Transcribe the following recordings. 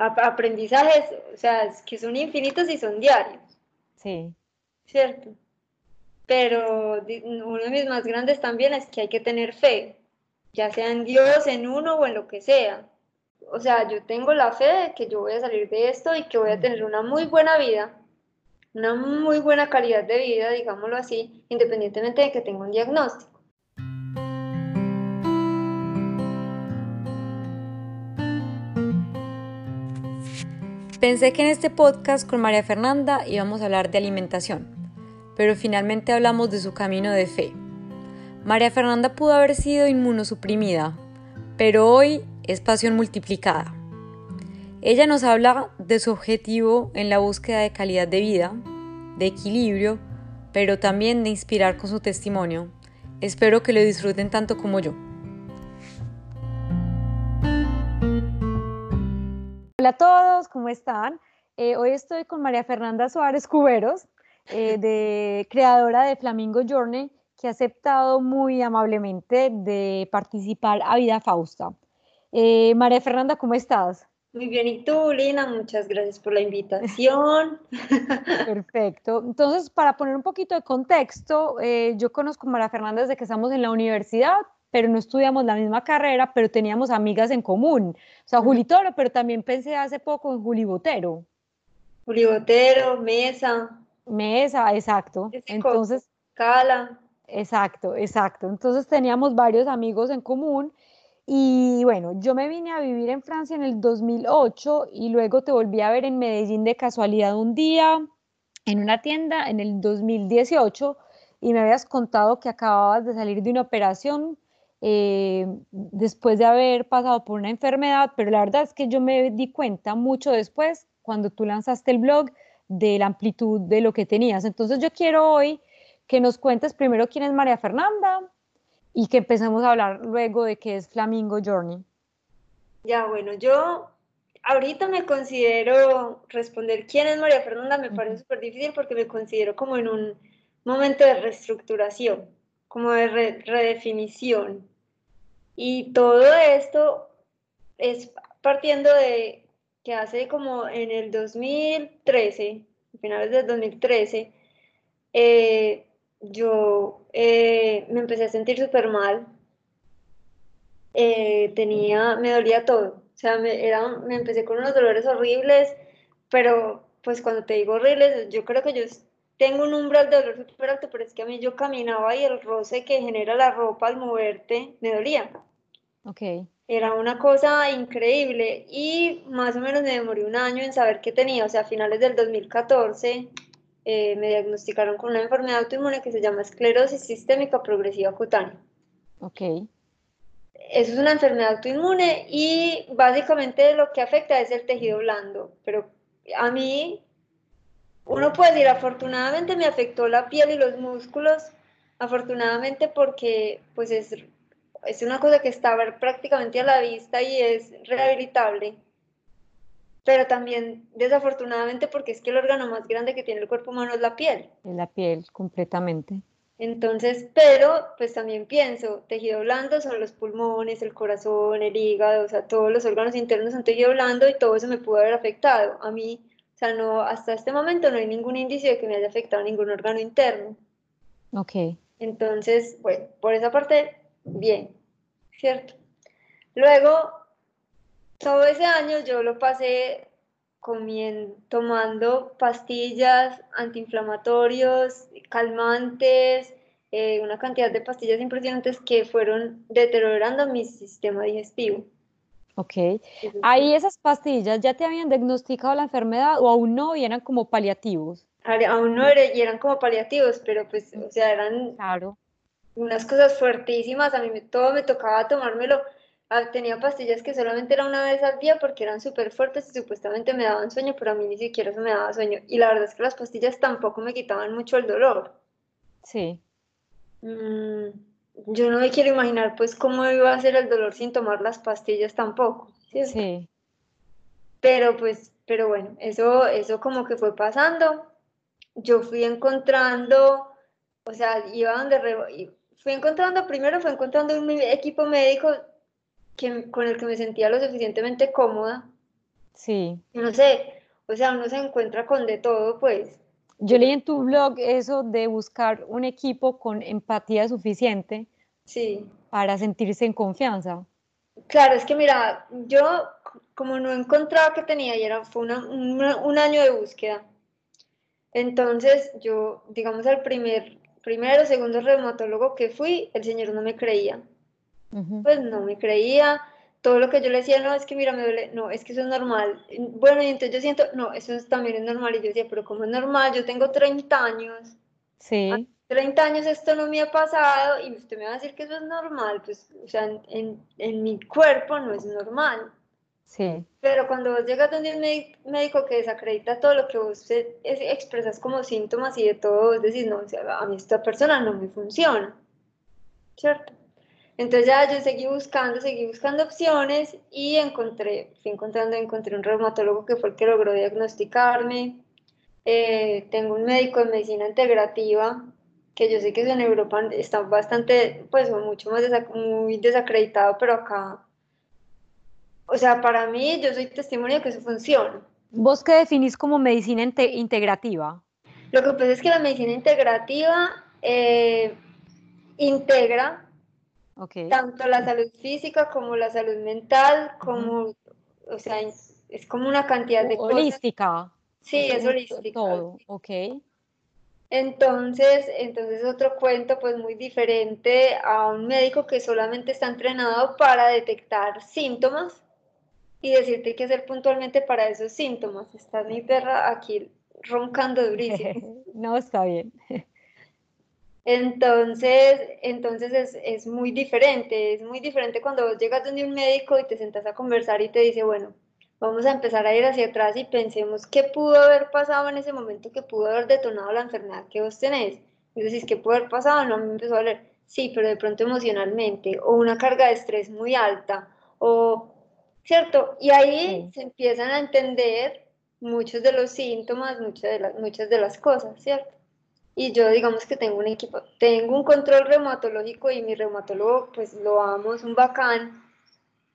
aprendizajes, o sea, que son infinitos y son diarios. Sí. ¿Cierto? Pero uno de mis más grandes también es que hay que tener fe, ya sea en Dios, en uno o en lo que sea. O sea, yo tengo la fe de que yo voy a salir de esto y que voy a tener una muy buena vida, una muy buena calidad de vida, digámoslo así, independientemente de que tenga un diagnóstico. Pensé que en este podcast con María Fernanda íbamos a hablar de alimentación, pero finalmente hablamos de su camino de fe. María Fernanda pudo haber sido inmunosuprimida, pero hoy es pasión multiplicada. Ella nos habla de su objetivo en la búsqueda de calidad de vida, de equilibrio, pero también de inspirar con su testimonio. Espero que lo disfruten tanto como yo. Hola a todos, ¿cómo están? Eh, hoy estoy con María Fernanda Suárez Cuberos, eh, de, creadora de Flamingo Journey, que ha aceptado muy amablemente de participar a Vida Fausta. Eh, María Fernanda, ¿cómo estás? Muy bien, ¿y tú, Lina? Muchas gracias por la invitación. Perfecto. Entonces, para poner un poquito de contexto, yo conozco a María Fernanda desde que estamos en la universidad, pero no estudiamos la misma carrera, pero teníamos amigas en común. O sea, Juli Toro, pero también pensé hace poco en Juli Botero. Juli Botero, Mesa. Mesa, exacto. Entonces, Cala. Exacto, exacto. Entonces teníamos varios amigos en común y bueno, yo me vine a vivir en Francia en el 2008 y luego te volví a ver en Medellín de casualidad un día en una tienda en el 2018 y me habías contado que acababas de salir de una operación eh, después de haber pasado por una enfermedad, pero la verdad es que yo me di cuenta mucho después, cuando tú lanzaste el blog, de la amplitud de lo que tenías. Entonces yo quiero hoy que nos cuentes primero quién es María Fernanda y que empecemos a hablar luego de qué es Flamingo Journey. Ya, bueno, yo ahorita me considero responder quién es María Fernanda, me parece súper difícil porque me considero como en un momento de reestructuración, como de redefinición. Y todo esto es partiendo de que hace como en el 2013, finales del 2013, eh, yo eh, me empecé a sentir súper mal. Eh, tenía, me dolía todo. O sea, me, era, me empecé con unos dolores horribles, pero pues cuando te digo horribles, yo creo que yo tengo un umbral de dolor súper alto, pero es que a mí yo caminaba y el roce que genera la ropa al moverte me dolía. Ok. Era una cosa increíble y más o menos me demoré un año en saber qué tenía, o sea, a finales del 2014 eh, me diagnosticaron con una enfermedad autoinmune que se llama esclerosis sistémica progresiva cutánea. Ok. Eso es una enfermedad autoinmune y básicamente lo que afecta es el tejido blando, pero a mí, uno puede decir, afortunadamente me afectó la piel y los músculos, afortunadamente porque pues es es una cosa que está prácticamente a la vista y es rehabilitable, pero también desafortunadamente porque es que el órgano más grande que tiene el cuerpo humano es la piel. Es la piel, completamente. Entonces, pero pues también pienso, tejido blando son los pulmones, el corazón, el hígado, o sea, todos los órganos internos son tejido blando y todo eso me pudo haber afectado. A mí, sea, no, hasta este momento no hay ningún indicio de que me haya afectado ningún órgano interno. Ok. Entonces, bueno, por esa parte bien, ¿cierto? Luego, todo ese año yo lo pasé comiendo, tomando pastillas, antiinflamatorios, calmantes, eh, una cantidad de pastillas impresionantes que fueron deteriorando mi sistema digestivo. Ok. ¿Ahí esas pastillas ya te habían diagnosticado la enfermedad o aún no y eran como paliativos? Aún no eran, y eran como paliativos, pero pues, o sea, eran claro unas cosas fuertísimas, a mí todo me tocaba tomármelo. Ah, tenía pastillas que solamente era una vez al día porque eran súper fuertes y supuestamente me daban sueño, pero a mí ni siquiera eso me daba sueño. Y la verdad es que las pastillas tampoco me quitaban mucho el dolor. Sí. Mm, yo no me quiero imaginar pues cómo iba a ser el dolor sin tomar las pastillas tampoco. Sí. Pero pues, pero bueno, eso, eso como que fue pasando. Yo fui encontrando, o sea, iba donde fui encontrando, primero fue encontrando un equipo médico que, con el que me sentía lo suficientemente cómoda Sí. No sé, o sea, uno se encuentra con de todo, pues. Yo leí en tu blog eso de buscar un equipo con empatía suficiente sí. para sentirse en confianza. Claro, es que mira, yo como no encontraba que tenía y era, fue un año de búsqueda. Entonces yo, digamos, al primer, primero, segundo reumatólogo que fui, el señor no me creía. Pues no me creía, todo lo que yo le decía, no, es que mira, me duele, no, es que eso es normal. Bueno, y entonces yo siento, no, eso también es normal. Y yo decía, pero ¿cómo es normal? Yo tengo 30 años. Sí. 30 años esto no me ha pasado y usted me va a decir que eso es normal. Pues, o sea, en, en, mi cuerpo no es normal. Sí. Pero cuando vos llegas donde un médico que desacredita todo lo que vos expresas como síntomas y de todo, vos decís, no, o sea, a mí esta persona no me funciona. ¿Cierto? Entonces ya yo seguí buscando, seguí buscando opciones y encontré, fui encontrando, encontré un reumatólogo que fue el que logró diagnosticarme. Eh, tengo un médico de medicina integrativa que yo sé que en Europa está bastante, pues mucho más muy desacreditado, pero acá, o sea, para mí yo soy testimonio de que eso funciona. ¿Vos qué definís como medicina integrativa? Lo que pasa es que la medicina integrativa eh, integra tanto la salud física como la salud mental, como, o sea, es como una cantidad de holística. Sí, es holística. Todo, ok. Entonces, entonces otro cuento pues muy diferente a un médico que solamente está entrenado para detectar síntomas y decirte qué hacer puntualmente para esos síntomas. Está mi perra aquí roncando durísimo. no, está bien. Entonces, entonces es, es, muy diferente, es muy diferente cuando vos llegas donde un médico y te sentas a conversar y te dice, bueno, vamos a empezar a ir hacia atrás y pensemos qué pudo haber pasado en ese momento que pudo haber detonado la enfermedad que vos tenés. Y decís, ¿qué pudo haber pasado? No, me empezó a doler. Sí, pero de pronto emocionalmente, o una carga de estrés muy alta, o, ¿cierto? Y ahí se empiezan a entender muchos de los síntomas, muchas de, las, muchas de las cosas, ¿cierto? Y yo digamos que tengo un equipo, tengo un control reumatológico y mi reumatólogo pues lo amo, es un bacán,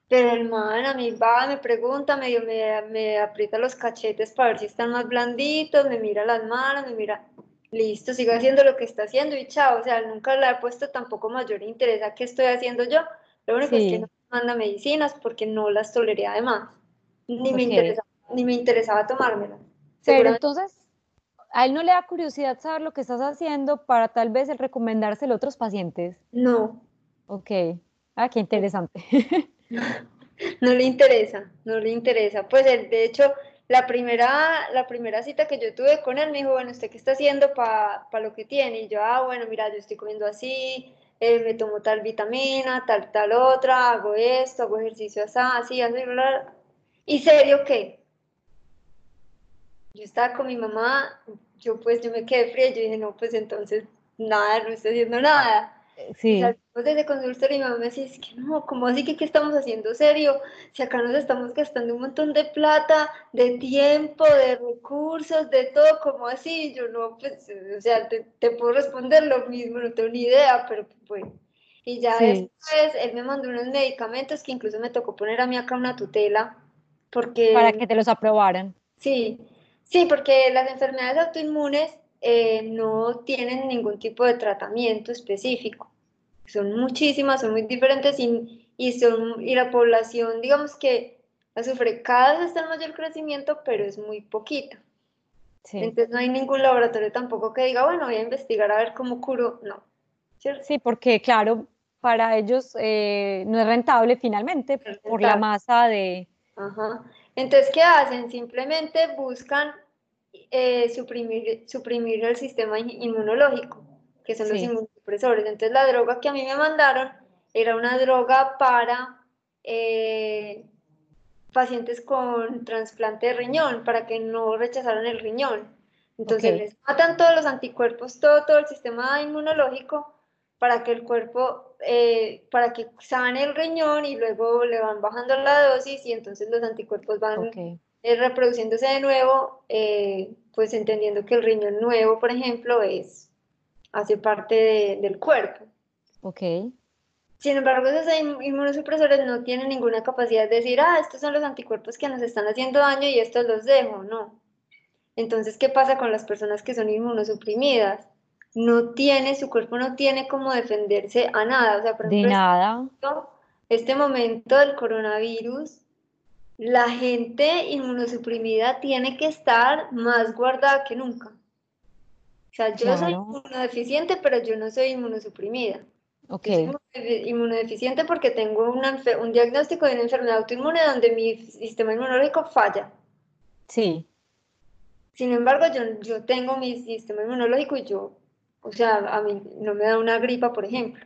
pero el man a mí va, me pregunta, medio me, me aprieta los cachetes para ver si están más blanditos, me mira las manos, me mira, listo, sigo haciendo lo que está haciendo y chao, o sea, nunca le he puesto tampoco mayor interés a qué estoy haciendo yo, lo único es que no me manda medicinas porque no las toleré además, ni, me, interesaba, ni me interesaba tomármelas. Pero entonces, ¿A él no le da curiosidad saber lo que estás haciendo para tal vez el recomendárselo a otros pacientes? No. Ok. Ah, qué interesante. no le interesa, no le interesa. Pues de hecho, la primera, la primera cita que yo tuve con él me dijo, bueno, ¿usted qué está haciendo para lo que tiene? Y yo, ah, bueno, mira, yo estoy comiendo así, eh, me tomo tal vitamina, tal, tal otra, hago esto, hago ejercicio así, así, así, bla, ¿Y serio qué? Yo estaba con mi mamá, yo pues yo me quedé fría, yo dije, no, pues entonces nada, no estoy haciendo nada. Sí. Y desde consultorio y mi mamá me decía, es que no, ¿cómo así que qué estamos haciendo serio? Si acá nos estamos gastando un montón de plata, de tiempo, de recursos, de todo, ¿cómo así? Yo no, pues, o sea, te, te puedo responder lo mismo, no tengo ni idea, pero pues. Y ya después él me mandó unos medicamentos que incluso me tocó poner a mí acá una tutela, porque... Para que te los aprobaran. Sí, Sí, porque las enfermedades autoinmunes eh, no tienen ningún tipo de tratamiento específico. Son muchísimas, son muy diferentes y, y, son, y la población, digamos que la sufre cada vez está en mayor crecimiento, pero es muy poquita. Entonces no hay ningún laboratorio tampoco que diga, bueno, voy a investigar a ver cómo curo. No. Sí, porque claro, para ellos eh, no es rentable finalmente por la masa de... Ajá. Entonces, ¿qué hacen? Simplemente buscan eh, suprimir, suprimir el sistema inmunológico, que son los inmunosupresores. Entonces, la droga que a mí me mandaron era una droga para eh, pacientes con trasplante de riñón, para que no rechazaran el riñón. Entonces, les matan todos los anticuerpos, todo, todo el sistema inmunológico para que el cuerpo, eh, para que sane el riñón y luego le van bajando la dosis y entonces los anticuerpos van eh, reproduciéndose de nuevo, eh, pues entendiendo que el riñón nuevo, por ejemplo, es, hace parte del cuerpo. Ok. Sin embargo, esos inmunosupresores no tienen ninguna capacidad de decir, ah, estos son los anticuerpos que nos están haciendo daño y estos los dejo, no. Entonces, ¿qué pasa con las personas que son inmunosuprimidas? No tiene, su cuerpo no tiene cómo defenderse a nada. O sea, por ejemplo, de nada. Este momento del coronavirus, la gente inmunosuprimida tiene que estar más guardada que nunca. O sea, yo soy inmunodeficiente, pero yo no soy inmunosuprimida. Ok. soy inmunodeficiente porque tengo un diagnóstico de una enfermedad autoinmune donde mi sistema inmunológico falla. Sí. Sin embargo, yo, yo tengo mi sistema inmunológico y yo, o sea, a mí no me da una gripa, por ejemplo.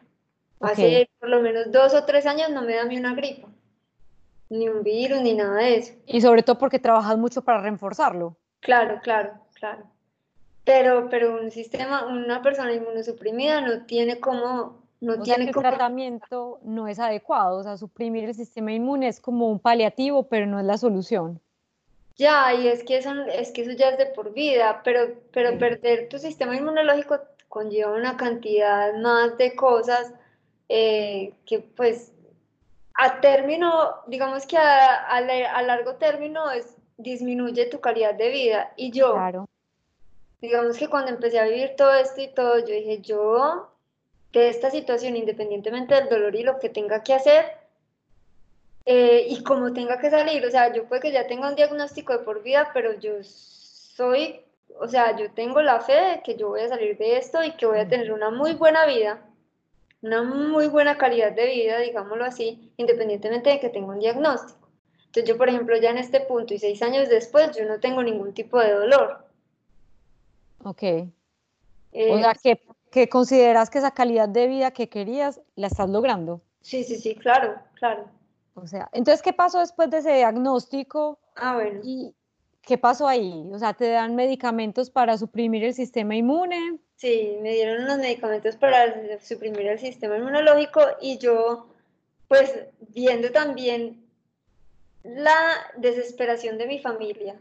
Hace por lo menos dos o tres años no me da a mí una gripa, ni un virus, ni nada de eso. Y sobre todo porque trabajas mucho para reforzarlo. Claro, claro, claro. Pero, pero un sistema, una persona inmunosuprimida no tiene como no o tiene sea que el tratamiento no es adecuado, o sea, suprimir el sistema inmune es como un paliativo, pero no es la solución. Ya, y es que eso, es que eso ya es de por vida, pero, pero perder tu sistema inmunológico conlleva una cantidad más de cosas eh, que pues a término, digamos que a, a, largo término es, disminuye tu calidad de vida. Y yo, claro. digamos que cuando empecé a vivir todo esto y todo, yo dije, yo de esta situación, independientemente del dolor y lo que tenga que hacer, eh, y como tenga que salir, o sea, yo puede que ya tenga un diagnóstico de por vida, pero yo soy, o sea, yo tengo la fe de que yo voy a salir de esto y que voy a tener una muy buena vida, una muy buena calidad de vida, digámoslo así, independientemente de que tenga un diagnóstico. Entonces yo, por ejemplo, ya en este punto y seis años después, yo no tengo ningún tipo de dolor. Ok. o sea, eh, que, que consideras que esa calidad de vida que querías la estás logrando. Sí, sí, sí, claro, claro. O sea, entonces, ¿qué pasó después de ese diagnóstico? Ah, bueno. ¿Y qué pasó ahí? O sea, ¿te dan medicamentos para suprimir el sistema inmune? Sí, me dieron unos medicamentos para suprimir el sistema inmunológico y yo, pues, viendo también la desesperación de mi familia.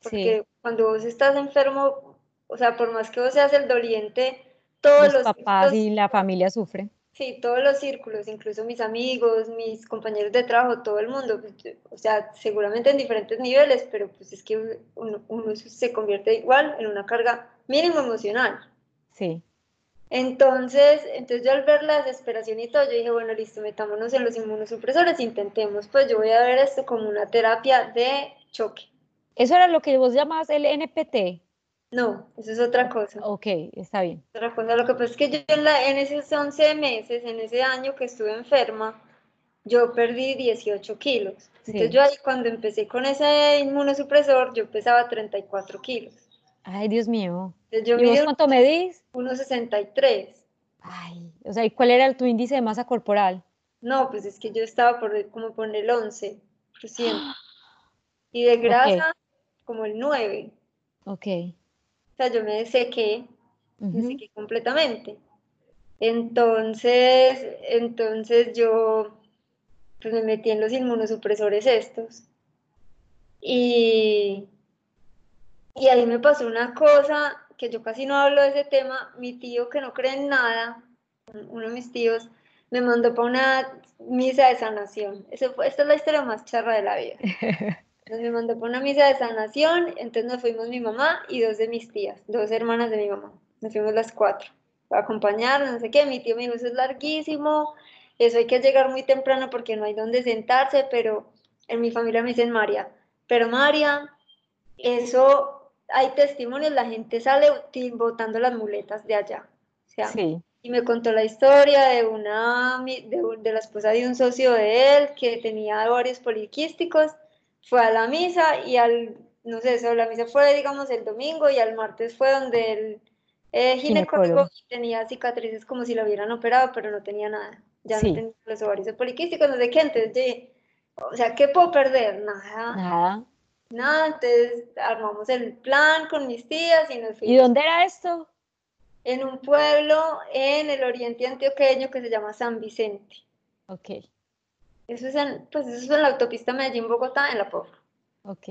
Porque cuando vos estás enfermo, o sea, por más que vos seas el doliente, todos los, los papás y la familia sufren. Sí, todos los círculos, incluso mis amigos, mis compañeros de trabajo, todo el mundo, pues, o sea, seguramente en diferentes niveles, pero pues es que uno, se convierte igual en una carga mínimo emocional. Sí. Entonces, entonces yo al ver la desesperación y todo, yo dije, bueno, listo, metámonos en los inmunosupresores, intentemos, pues yo voy a ver esto como una terapia de choque. Eso era lo que vos llamás el NPT. No, eso es otra cosa. Ok, está bien. Otra cosa, lo que pasa es que yo en, esos 11 meses, en ese año que estuve enferma, yo perdí 18 kilos. Entonces yo ahí cuando empecé con ese inmunosupresor, yo pesaba 34 kilos. Ay, Dios mío. ¿Y vos cuánto medís? 1,63. Ay, o sea, ¿y cuál era tu índice de masa corporal? No, pues es que yo estaba por, como por el 11%. Y de grasa, como el 9%. Ok. O sea, yo me sequé, me sequé completamente. Entonces, entonces yo pues me metí en los inmunosupresores estos. Y, y ahí me pasó una cosa que yo casi no hablo de ese tema. Mi tío, que no cree en nada, uno de mis tíos, me mandó para una misa de sanación. Eso fue, esta es la historia más charra de la vida. Nos me mandó por una misa de sanación, entonces nos fuimos mi mamá y dos de mis tías, dos hermanas de mi mamá. Nos fuimos las cuatro a acompañarnos, no sé qué. Mi tío me dijo, eso es larguísimo, eso hay que llegar muy temprano porque no hay dónde sentarse, pero en mi familia me dicen María, pero María, eso hay testimonios, la gente sale botando las muletas de allá. O sea, Y me contó la historia de una, de, de la esposa de un socio de él que tenía varios poliquísticos fue a la misa y al, no sé, eso, la misa fue, digamos, el domingo y al martes fue donde el eh, ginecólogo tenía cicatrices como si lo hubieran operado, pero no tenía nada. Ya no tenía los ovarios poliquísticos, no sé qué, entonces, o sea, ¿qué puedo perder? Nada. Nada. Nada, entonces armamos el plan con mis tías y nos fuimos. ¿Y dónde era esto? En un pueblo en el oriente antioqueño que se llama San Vicente. Ok. Eso es en, pues eso es en la autopista Medellín-Bogotá, en la POF. Ok.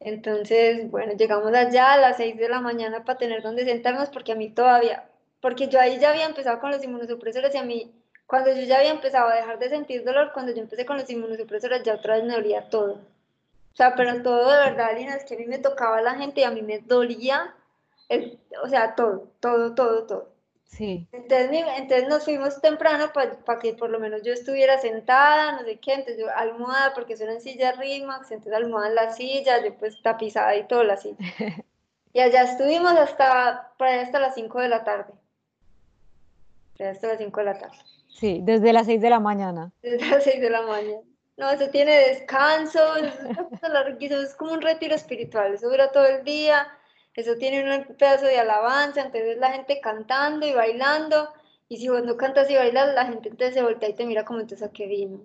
Entonces, bueno, llegamos allá a las 6 de la mañana para tener donde sentarnos, porque a mí todavía, porque yo ahí ya había empezado con los inmunosupresores y a mí Cuando yo ya había empezado a dejar de sentir dolor, cuando yo empecé con los inmunosupresores, ya otra vez me dolía todo. O sea, pero todo de verdad, Lina, es que a mí me tocaba la gente y a mí me dolía, o sea, todo, todo, todo, todo. Sí. Entonces, entonces nos fuimos temprano para que por lo menos yo estuviera sentada, no sé qué, entonces yo almohada, porque era en silla RIMAX, entonces almohada en la silla, yo pues tapizada y todo la silla. y allá estuvimos hasta, para hasta las 5 de la tarde. hasta las 5 de la tarde. Sí, desde las 6 de la mañana. Desde las 6 de la mañana. No, eso tiene descanso, eso es como un retiro espiritual, eso dura todo el día eso tiene un pedazo de alabanza, entonces la gente cantando y bailando, y si vos no cantas y bailas, la gente entonces se voltea y te mira como entonces a qué vino.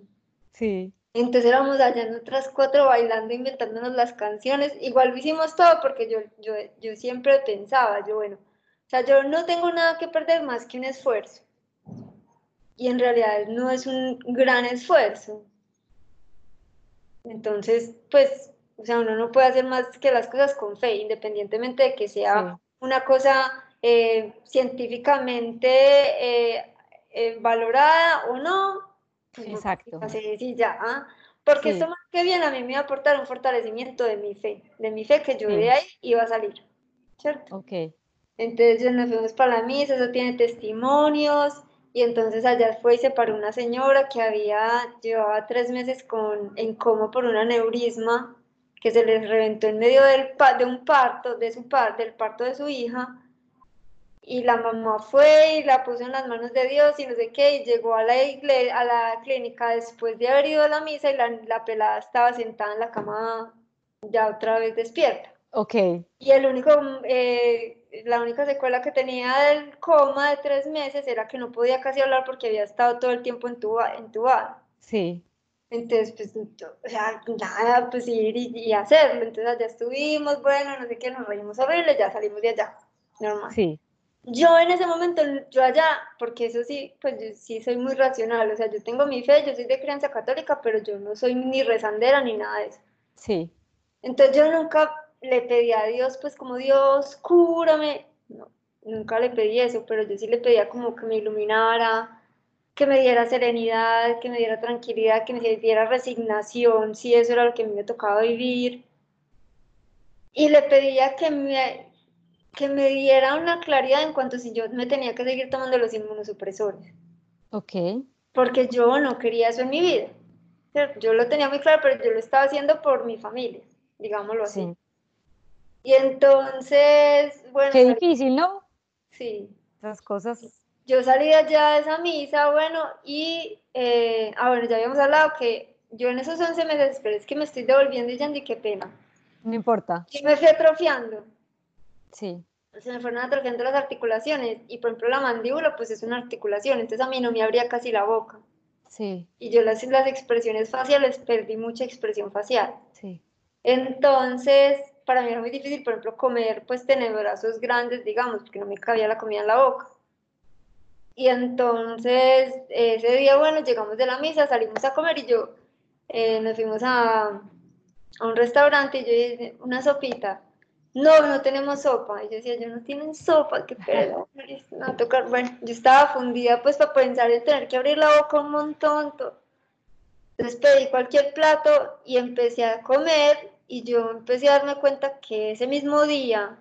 Sí. Entonces éramos allá en otras cuatro bailando, inventándonos las canciones, igual lo hicimos todo porque yo, yo, yo siempre pensaba, yo bueno, o sea, yo no tengo nada que perder más que un esfuerzo. Y en realidad no es un gran esfuerzo. Entonces, pues o sea, uno no puede hacer más que las cosas con fe, independientemente de que sea una cosa eh, científicamente eh, eh, valorada o no. Pues Exacto. Sí, ya, ¿ah? Porque esto más que bien a mí me va a aportar un fortalecimiento de mi fe, de mi fe que yo de ahí iba a salir, ¿cierto? Ok. Entonces nos fuimos para la misa, eso tiene testimonios, y entonces allá fue y se paró una señora que había, llevaba tres meses con, en coma por un aneurisma, que se les reventó en medio del, de un parto, de su par, del parto de su hija, y la mamá fue y la puso en las manos de Dios y no sé qué, y llegó a la, a la clínica después de haber ido a la misa y la, la pelada estaba sentada en la cama ya otra vez despierta. Ok. Y el único, eh, la única secuela que tenía del coma de tres meses era que no podía casi hablar porque había estado todo el tiempo entubada. Sí. Entonces, pues, o sea, nada, pues ir y, hacerlo. Entonces, allá estuvimos, bueno, no sé qué, nos reímos horrible, ya salimos de allá, normal. Sí. Yo en ese momento, yo allá, porque eso sí, pues yo sí soy muy racional, o sea, yo tengo mi fe, yo soy de creencia católica, pero yo no soy ni rezandera ni nada de eso. Sí. Entonces yo nunca le pedí a Dios, pues como Dios, cúrame, no, nunca le pedí eso, pero yo sí le pedía como que me iluminara, que me diera serenidad, que me diera tranquilidad, que me diera resignación, si eso era lo que a mí me tocaba vivir. Y le pedía que me, que me diera una claridad en cuanto si yo me tenía que seguir tomando los inmunosupresores. Ok. Porque yo no quería eso en mi vida. Yo lo tenía muy claro, pero yo lo estaba haciendo por mi familia, digámoslo así. Y entonces, bueno. Qué difícil, ¿no? Sí. Esas cosas yo salí allá de esa misa, bueno, y, eh, ah, bueno, ya habíamos hablado que yo en esos 11 meses, pero es que me estoy devolviendo y ya qué pena. No importa. Y me fui atrofiando. Sí. Se me fueron atrofiando las articulaciones y, por ejemplo, la mandíbula, pues es una articulación, entonces a mí no me abría casi la boca. Sí. Y yo las, las expresiones faciales perdí mucha expresión facial. Sí. Entonces, para mí era muy difícil, por ejemplo, comer, pues, tener brazos grandes, digamos, porque no me cabía la comida en la boca. Y entonces ese día, bueno, llegamos de la misa, salimos a comer y yo eh, nos fuimos a, a, un restaurante y yo dije, una sopita. No, no tenemos sopa. Y yo decía, yo no tienen sopa, qué pedo. No, tocar. Bueno, yo estaba fundida pues para pensar en tener que abrir la boca un montón. Entonces pedí cualquier plato y empecé a comer y yo empecé a darme cuenta que ese mismo día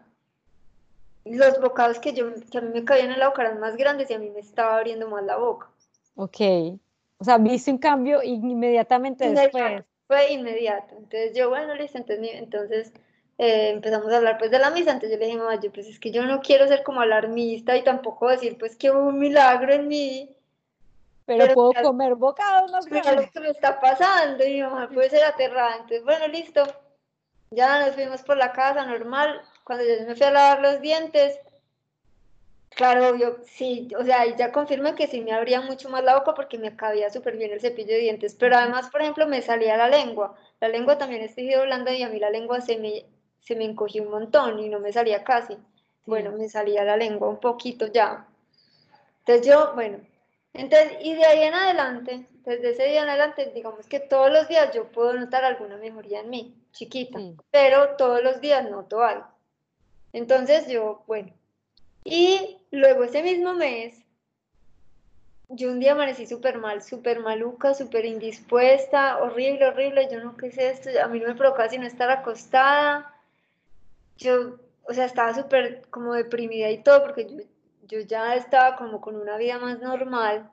los bocados que, yo, que a mí me caían en la boca eran más grandes y a mí me estaba abriendo más la boca. Ok. O sea, viste un cambio inmediatamente después. Fue inmediato. Entonces yo, bueno, listo, entonces, entonces eh, empezamos a hablar pues de la misa. Entonces yo le dije, mamá, yo pues es que yo no quiero ser como alarmista y tampoco decir pues que hubo un milagro en mí. Pero, puedo comer bocados más grandes. que me está pasando y mamá puede ser aterrada. Entonces, bueno, listo. Ya nos fuimos por la casa normal cuando yo me fui a lavar los dientes, claro, yo sí, o sea, ya confirmé que sí me abría mucho más la boca porque me cabía súper bien el cepillo de dientes, pero además, por ejemplo, me salía la lengua. La lengua también es tejido blando y a mí la lengua se me, se me encogió un montón y no me salía casi. Bueno, me salía la lengua un poquito ya. Entonces yo, bueno, entonces, y de ahí en adelante, desde ese día en adelante, digamos que todos los días yo puedo notar alguna mejoría en mí, chiquita, pero todos los días noto algo. Entonces yo, bueno, y luego ese mismo mes, yo un día amanecí súper mal, súper maluca, súper indispuesta, horrible, horrible, yo no qué sé esto, a mí no me provocaba sino estar acostada, yo, o sea, estaba súper como deprimida y todo, porque yo, yo ya estaba como con una vida más normal,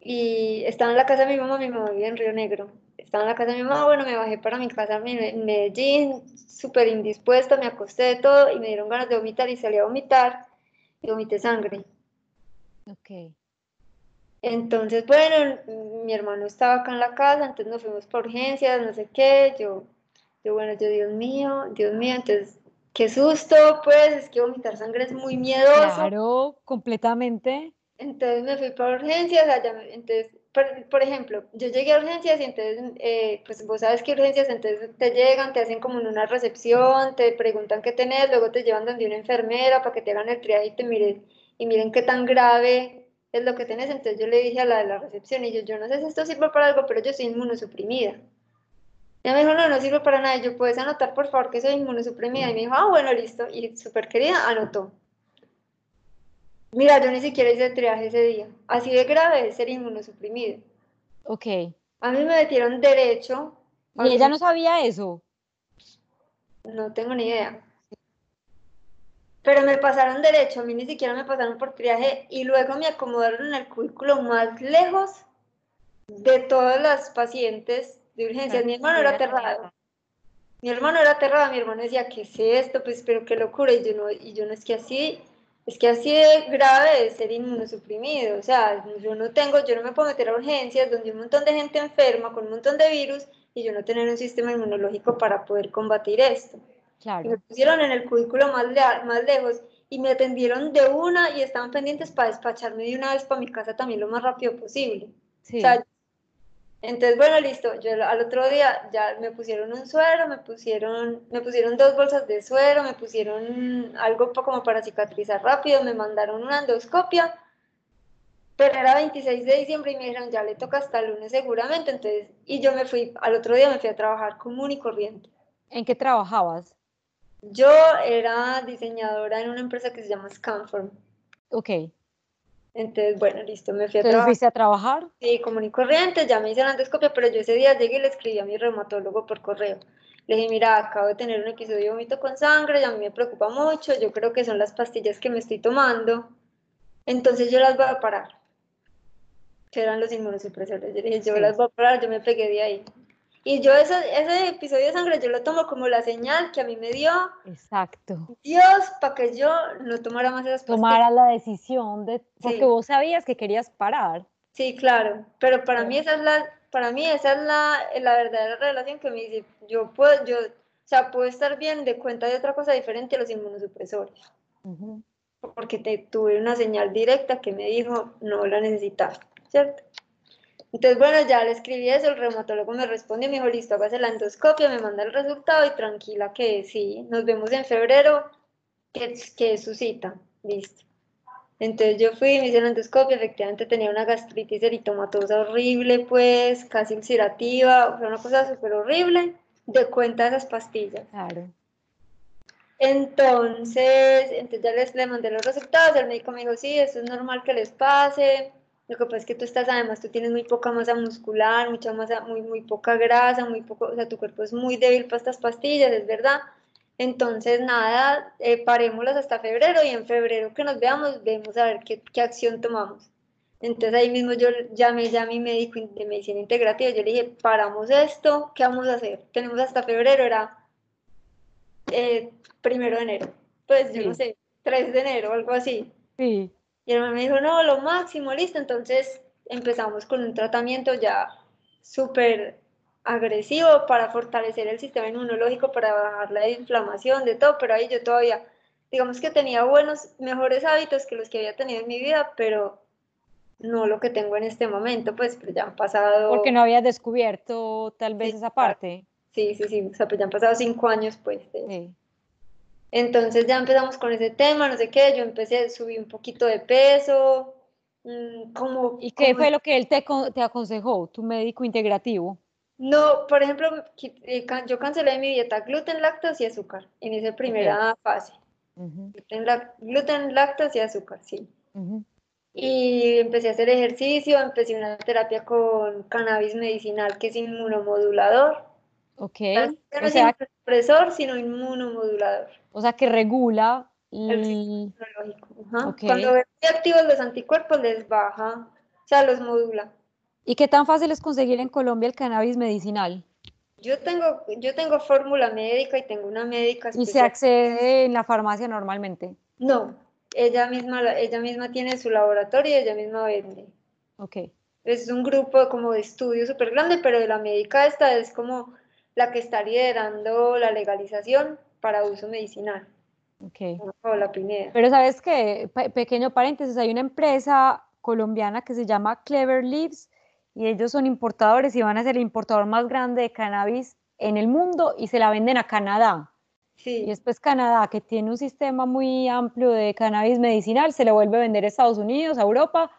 y estaba en la casa de mi mamá, mi mamá vivía en Río Negro, estaba en la casa de mi mamá, bueno, me bajé para mi casa en Medellín, súper indispuesta, me acosté de todo, y me dieron ganas de vomitar, y salí a vomitar, y vomité sangre. Ok. Entonces, bueno, mi hermano estaba acá en la casa, entonces nos fuimos por urgencias, no sé qué, yo, yo, bueno, yo, Dios mío, Dios mío, entonces, qué susto, pues, es que vomitar sangre es muy miedoso. Claro, completamente. Entonces me fui por urgencias, allá, entonces, por, ejemplo, yo llegué a urgencias y entonces, eh, pues vos sabes que urgencias, entonces te llegan, te hacen como en una recepción, te preguntan qué tenés, luego te llevan donde una enfermera para que te hagan el triaje y te miren, y miren qué tan grave es lo que tenés. Entonces yo le dije a la de la recepción y yo, yo no sé si esto sirve para algo, pero yo soy inmunosuprimida. Ella me dijo, no, no sirve para nada. Y yo, ¿puedes anotar, por favor, que soy inmunosuprimida? Y me dijo, ah, bueno, listo. Y súper querida, anotó. Mira, yo ni siquiera hice triaje ese día. Así de grave es ser inmunosuprimido. Ok. A mí me metieron derecho. ¿Y ella no sabía eso? No tengo ni idea pero me pasaron derecho, a mí ni siquiera me pasaron por triaje y luego me acomodaron en el cubículo más lejos de todas las pacientes de urgencias. Mi hermano era aterrado. Mi hermano era aterrado, mi hermano decía, ¿qué es esto? Pues, pero qué locura. Y yo no, y yo no es que así, es que así de grave es ser inmunosuprimido. O sea, yo no tengo, yo no me puedo meter a urgencias donde hay un montón de gente enferma con un montón de virus y yo no tener un sistema inmunológico para poder combatir esto. me pusieron en el cubículo más, más lejos y me atendieron de una y estaban pendientes para despacharme de una vez para mi casa también lo más rápido posible. Entonces, bueno, listo, yo al otro día ya me pusieron un suero, me pusieron, me pusieron dos bolsas de suero, me pusieron algo como para cicatrizar rápido, me mandaron una endoscopia, pero era 26 de diciembre y me dijeron, ya le toca hasta el lunes seguramente, entonces, y yo me fui, al otro día me fui a trabajar común y corriente. ¿En qué trabajabas? Yo era diseñadora en una empresa que se llama Scanform. Ok. Entonces, bueno, listo, me fui a trabajar. fuiste a trabajar? Sí, común y corriente, ya me hice la endoscopia, pero yo ese día llegué y le escribí a mi reumatólogo por correo. Le dije, mira, acabo de tener un episodio de vómito con sangre, ya a mí me preocupa mucho, yo creo que son las pastillas que me estoy tomando, entonces yo las voy a parar. Que eran los inmunosupresores. Yo dije, yo las voy a parar, yo me pegué de ahí. Y yo ese, ese episodio de sangre yo lo tomo como la señal que a mí me dio. Exacto. Dios, para que yo no tomara más esas pastillas. Tomara la decisión de, porque vos sabías que querías parar. Sí, claro, pero para mí esa es la, para mí esa es la, la verdadera relación que me dice, yo puedo, yo, o sea, puedo estar bien de cuenta de otra cosa diferente a los inmunosupresores. Porque te, tuve una señal directa que me dijo, no la necesitas, ¿cierto? Entonces, bueno, ya le escribí eso, el reumatólogo me responde, me dijo, listo, hágase la endoscopia, me manda el resultado y tranquila que sí, nos vemos en febrero, que, que es su cita, listo. Entonces yo fui, me hice la endoscopia, efectivamente tenía una gastritis eritomatosa horrible, pues, casi ulcerativa, fue una cosa súper horrible, de cuenta de esas pastillas. Claro. Entonces, entonces ya les le mandé los resultados, el médico me dijo, sí, eso es normal que les pase, lo que pasa es que tú estás, además, tú tienes muy poca masa muscular, mucha masa, muy, muy poca grasa, muy poco, o sea, tu cuerpo es muy débil para estas pastillas, es verdad. Entonces, nada, eh, parémoslas hasta febrero y en febrero que nos veamos, vemos a ver qué, qué acción tomamos. Entonces ahí mismo yo llamé ya a mi médico de medicina integrativa, yo le dije, paramos esto, ¿qué vamos a hacer? Tenemos hasta febrero, era eh, primero de enero, pues yo no sé, 3 de enero, algo así. Sí. Y el me dijo, no, lo máximo, listo. Entonces empezamos con un tratamiento ya súper agresivo para fortalecer el sistema inmunológico, para bajar la inflamación, de todo, pero ahí yo todavía, digamos que tenía buenos, mejores hábitos que los que había tenido en mi vida, pero no lo que tengo en este momento, pues, pero ya han pasado... Porque no había descubierto tal vez esa parte. Sí, sí, sí, o sea, pues ya han pasado cinco años, pues. sí. Entonces ya empezamos con ese tema, no sé qué, yo empecé, subí un poquito de peso, mm, como... ¿Y qué fue lo que él te, te aconsejó, tu médico integrativo? No, por ejemplo, eh, yo cancelé mi dieta gluten, lácteos y azúcar en esa primera fase. gluten, lácteos y azúcar, sí. y empecé a hacer ejercicio, empecé una terapia con cannabis medicinal que es inmunomodulador. Ok. No o sea, es sino inmunomodulador. O sea, que regula el Cuando ven activos los anticuerpos les baja, o sea, los modula. ¿Y qué tan fácil es conseguir en Colombia el cannabis medicinal? Yo tengo, yo tengo fórmula médica y tengo una médica ¿Y se accede en la farmacia normalmente? No, ella misma, ella misma tiene su laboratorio y ella misma vende. Ok. Es un grupo como de estudio súper grande, pero de la médica esta es como la que está liderando la legalización para uso medicinal. Ok. la Pineda. Pero sabes que, pequeño paréntesis, hay una empresa colombiana que se llama Clever Leaves y ellos son importadores y van a ser el importador más grande de cannabis en el mundo y se la venden a Canadá. Sí. Y después Canadá, que tiene un sistema muy amplio de cannabis medicinal, se le vuelve a vender a Estados Unidos, a Europa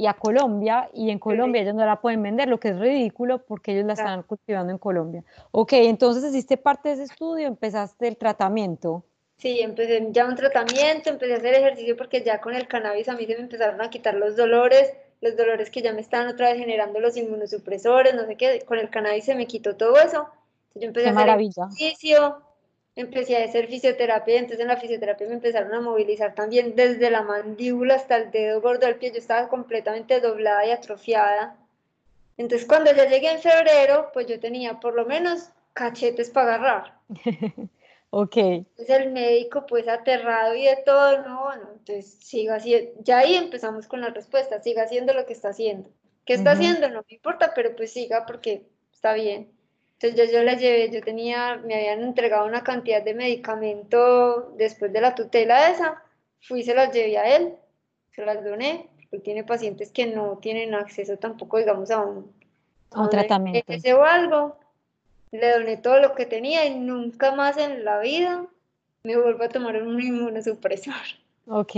y a Colombia. Y en Colombia ellos no la pueden vender, lo que es ridículo porque ellos la están cultivando en Colombia. Ok, entonces hiciste parte de ese estudio, empezaste el tratamiento. Sí, empecé ya un tratamiento, empecé a hacer ejercicio porque ya con el cannabis a mí se me empezaron a quitar los dolores los dolores que ya me estaban otra vez generando los inmunosupresores, no sé qué, con el cannabis se me quitó todo eso. Entonces yo empecé a hacer ejercicio, empecé a hacer fisioterapia, entonces en la fisioterapia me empezaron a movilizar también desde la mandíbula hasta el dedo gordo del pie, yo estaba completamente doblada y atrofiada. Entonces cuando ya llegué en febrero, pues yo tenía por lo menos cachetes para agarrar. Ok. Entonces el médico pues aterrado y de todo, no, bueno, entonces siga así, ya ahí empezamos con la respuesta, siga haciendo lo que está haciendo. ¿Qué está haciendo? No me importa, pero pues siga porque está bien. Entonces yo, yo le llevé, yo tenía, me habían entregado una cantidad de medicamento después de la tutela esa, fui y se las llevé a él, se las doné, porque tiene pacientes que no tienen acceso tampoco, digamos, a un, a un tratamiento. o algo, le doné todo lo que tenía y nunca más en la vida me vuelvo a tomar un inmunosupresor. Ok.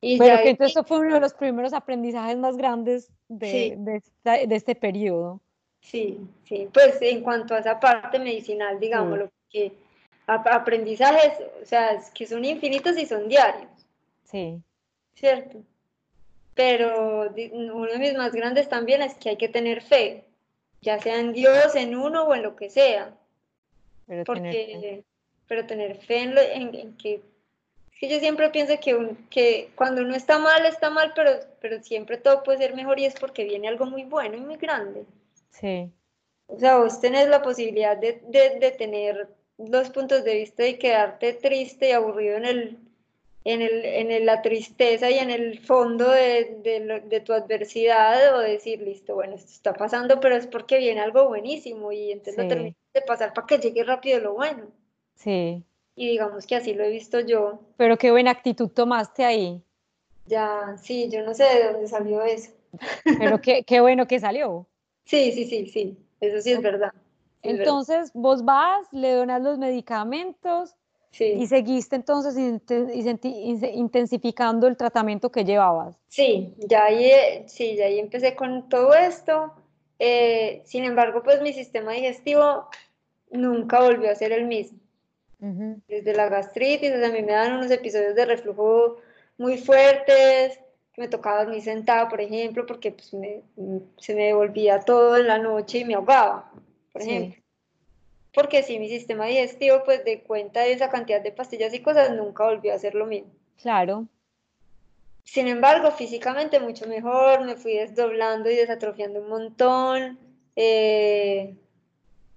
Y Pero que entonces fue uno de los primeros aprendizajes más grandes de, de, este periodo. Sí, sí, pues en cuanto a esa parte medicinal, digamos, lo que aprendizajes, o sea, es que son infinitos y son diarios. Sí. ¿Cierto? Pero uno de mis más grandes también es que hay que tener fe ya sea en Dios, en uno o en lo que sea. Pero Porque, tener fe. pero tener fe en, que, es que yo siempre pienso que, que cuando uno está mal, está mal, pero, pero siempre todo puede ser mejor y es porque viene algo muy bueno y muy grande. Sí. O sea, vos tenés la posibilidad de, de, de tener dos puntos de vista y quedarte triste y aburrido en el, en, el, en la tristeza y en el fondo de, de, tu adversidad o decir, listo, bueno, esto está pasando, pero es porque viene algo buenísimo y entonces lo terminas de pasar para que llegue rápido lo bueno. Sí. Y digamos que así lo he visto yo. Pero qué buena actitud tomaste ahí. Ya, sí, yo no sé de dónde salió eso. Pero qué, qué bueno que salió. Sí, sí, sí, sí, eso sí es verdad. entonces, vos vas, le donas los medicamentos, y seguiste entonces intensificando el tratamiento que llevabas. Sí, ya ahí, eh, sí, ya ahí empecé con todo esto. Eh, sin embargo, pues mi sistema digestivo nunca volvió a ser el mismo. Desde la gastritis, a mí me dan unos episodios de reflujo muy fuertes, me tocaba dormir sentada, por ejemplo, porque pues, se me devolvía todo en la noche y me ahogaba, por ejemplo porque si mi sistema digestivo, pues de cuenta de esa cantidad de pastillas y cosas, nunca volvió a ser lo mismo. Claro. Sin embargo, físicamente mucho mejor, me fui desdoblando y desatrofiando un montón. Eh,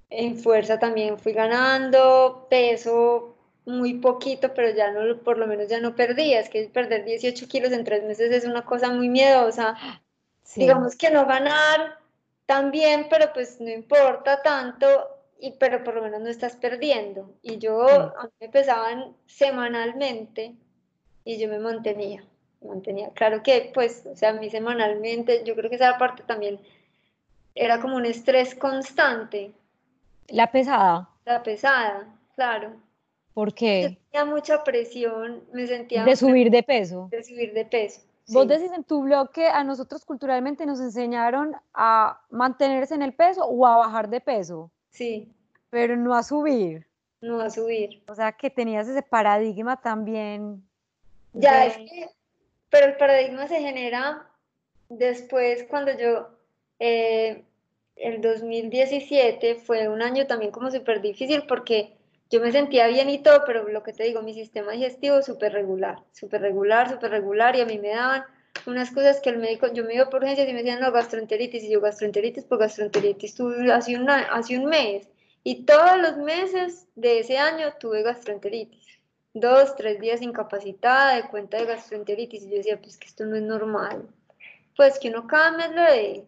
en fuerza también fui ganando, peso muy poquito, pero ya no, por lo menos ya no perdía. Es que perder 18 kilos en tres meses es una cosa muy miedosa. Digamos que no ganar tan bien, pero pues no importa tanto y, pero por lo menos no estás perdiendo. Y yo, a mí me pesaban semanalmente y yo me mantenía, mantenía. Claro que, pues, o sea, a mí semanalmente, yo creo que esa parte también era como un estrés constante. La pesada. La pesada, claro. ¿Por qué? tenía mucha presión, me sentía... De subir de peso. De subir de peso. Vos decís en tu blog que a nosotros culturalmente nos enseñaron a mantenerse en el peso o a bajar de peso. Sí. Pero no a subir. No a subir. O sea, que tenías ese paradigma también. Ya, es que pero el paradigma se genera después cuando yo, eh, el 2017 fue un año también como súper difícil porque yo me sentía bien y todo, pero lo que te digo, mi sistema digestivo súper regular, súper regular, súper regular y a mí me daban unas cosas que el médico, yo me iba por urgencias y me decían, no, gastroenteritis, y yo gastroenteritis, pues gastroenteritis tuve hace, una, hace un mes, y todos los meses de ese año tuve gastroenteritis, dos, tres días incapacitada de cuenta de gastroenteritis, y yo decía, pues que esto no es normal, pues que uno mes lo de...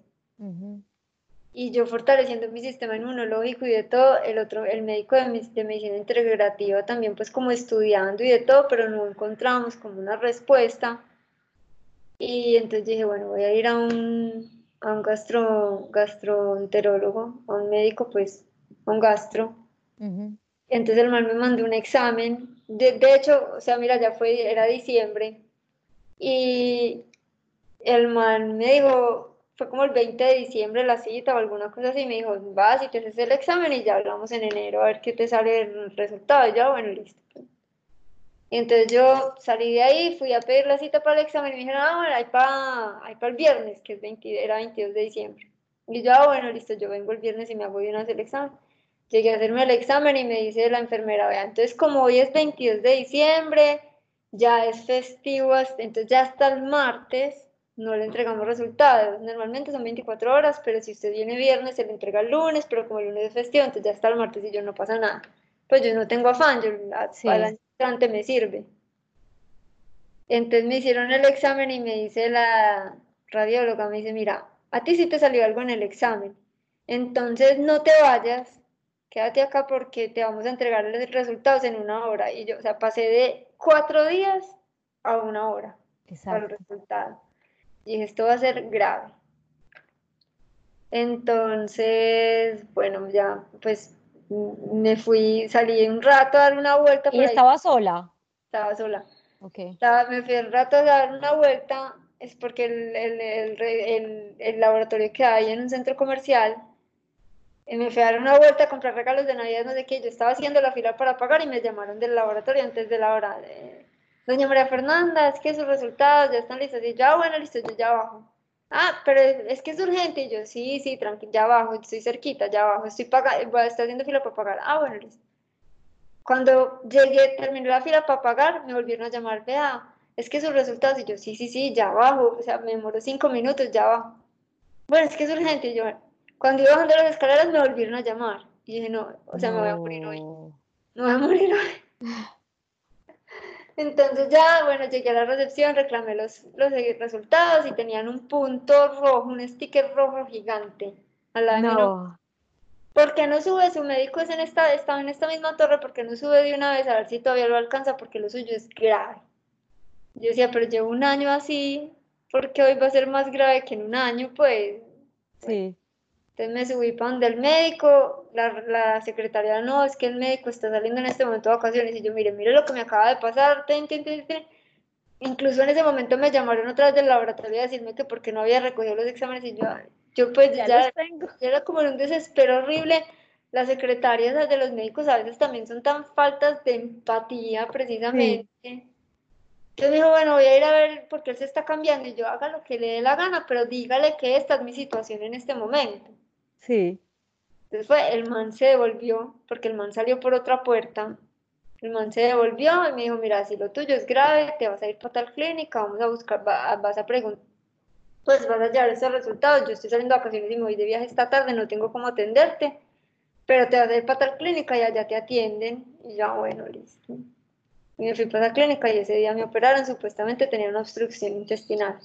Y yo fortaleciendo mi sistema inmunológico y de todo, el otro, el médico de, de medicina integrativa también pues como estudiando y de todo, pero no encontramos como una respuesta y entonces dije, bueno, voy a ir a un, a un gastro, gastroenterólogo, a un médico, pues, a un gastro. Entonces el man me mandó un examen. De, de, hecho, o sea, mira, ya fue, era diciembre. Y el man me dijo, fue como el 20 de diciembre la cita o alguna cosa así. Me dijo, vas y te haces el examen y ya hablamos en enero a ver qué te sale el resultado. Y ya, bueno, listo. Y entonces yo salí de ahí, fui a pedir la cita para el examen y me dijeron, ah, bueno, hay para hay el viernes, que es 20, era 22 de diciembre. Y yo, ah, bueno, listo, yo vengo el viernes y me hago de una el examen. Llegué a hacerme el examen y me dice la enfermera, vea, entonces como hoy es 22 de diciembre, ya es festivo, entonces ya hasta el martes no le entregamos resultados. Normalmente son 24 horas, pero si usted viene viernes, se le entrega el lunes, pero como el lunes es festivo, entonces ya hasta el martes y yo no pasa nada. Pues yo no tengo afán, yo sí me sirve. Entonces me hicieron el examen y me dice la radióloga, me dice, mira, a ti sí te salió algo en el examen, entonces no te vayas, quédate acá porque te vamos a entregar los resultados en una hora. Y yo, o sea, pasé de cuatro días a una hora para el resultado. Y dije, esto va a ser grave. Entonces, bueno, ya, pues me fui, salí un rato a dar una vuelta. ¿Y estaba sola? Estaba sola. Okay. Estaba, me fui un rato a dar una vuelta, es porque el, el, el, el, laboratorio que hay en un centro comercial, y me fui a dar una vuelta a comprar regalos de Navidad, no sé qué, yo estaba haciendo la fila para pagar y me llamaron del laboratorio antes de la hora. De, Doña María Fernanda, es que sus resultados ya están listos. Y yo, ah, bueno, listo, yo ya abajo ah, pero es que es urgente. Y yo, sí, sí, tranquilo, ya abajo, estoy cerquita, ya abajo, estoy pagando, voy a estar haciendo fila para pagar. Ah, bueno, listo. Cuando llegué, terminé la fila para pagar, me volvieron a llamar, vea, es que sus resultados, y yo, sí, sí, sí, ya abajo, o sea, me demoró cinco minutos, ya abajo. Bueno, es que es urgente, y yo, cuando iba bajando las escaleras me volvieron a llamar. Y dije, no, o sea, me voy a morir hoy. Me voy a morir hoy. Entonces ya, bueno, llegué a la recepción, reclamé los, los resultados y tenían un punto rojo, un sticker rojo gigante al lado no. ¿Por qué no sube? Su médico es en esta, estaba en esta misma torre, ¿por qué no sube de una vez a ver si todavía lo alcanza? Porque lo suyo es grave. Yo decía, pero llevo un año así, ¿por qué hoy va a ser más grave que en un año? Pues. Sí. Entonces me subí para donde el médico, la, la, secretaria, no, es que el médico está saliendo en este momento de vacaciones, y yo, mire, mire lo que me acaba de pasar, incluso en ese momento me llamaron otra vez del laboratorio a decirme que porque no había recogido los exámenes, y yo, yo pues ya, ya era como en un desespero horrible, las secretarias de los médicos a veces también son tan faltas de empatía, precisamente. Entonces me dijo, bueno, voy a ir a ver porque él se está cambiando y yo haga lo que le dé la gana, pero dígale que esta es mi situación en este momento. Sí. Entonces fue, el man se devolvió, porque el man salió por otra puerta. El man se devolvió y me dijo, mira, si lo tuyo es grave, te vas a ir para tal clínica, vamos a buscar, vas a preguntar, pues vas a llevar esos resultados. Yo estoy saliendo de vacaciones y me voy de viaje esta tarde, no tengo cómo atenderte, pero te vas a ir para tal clínica y allá te atienden. Y ya, bueno, listo. Y me fui para la clínica y ese día me operaron, supuestamente tenía una obstrucción intestinal.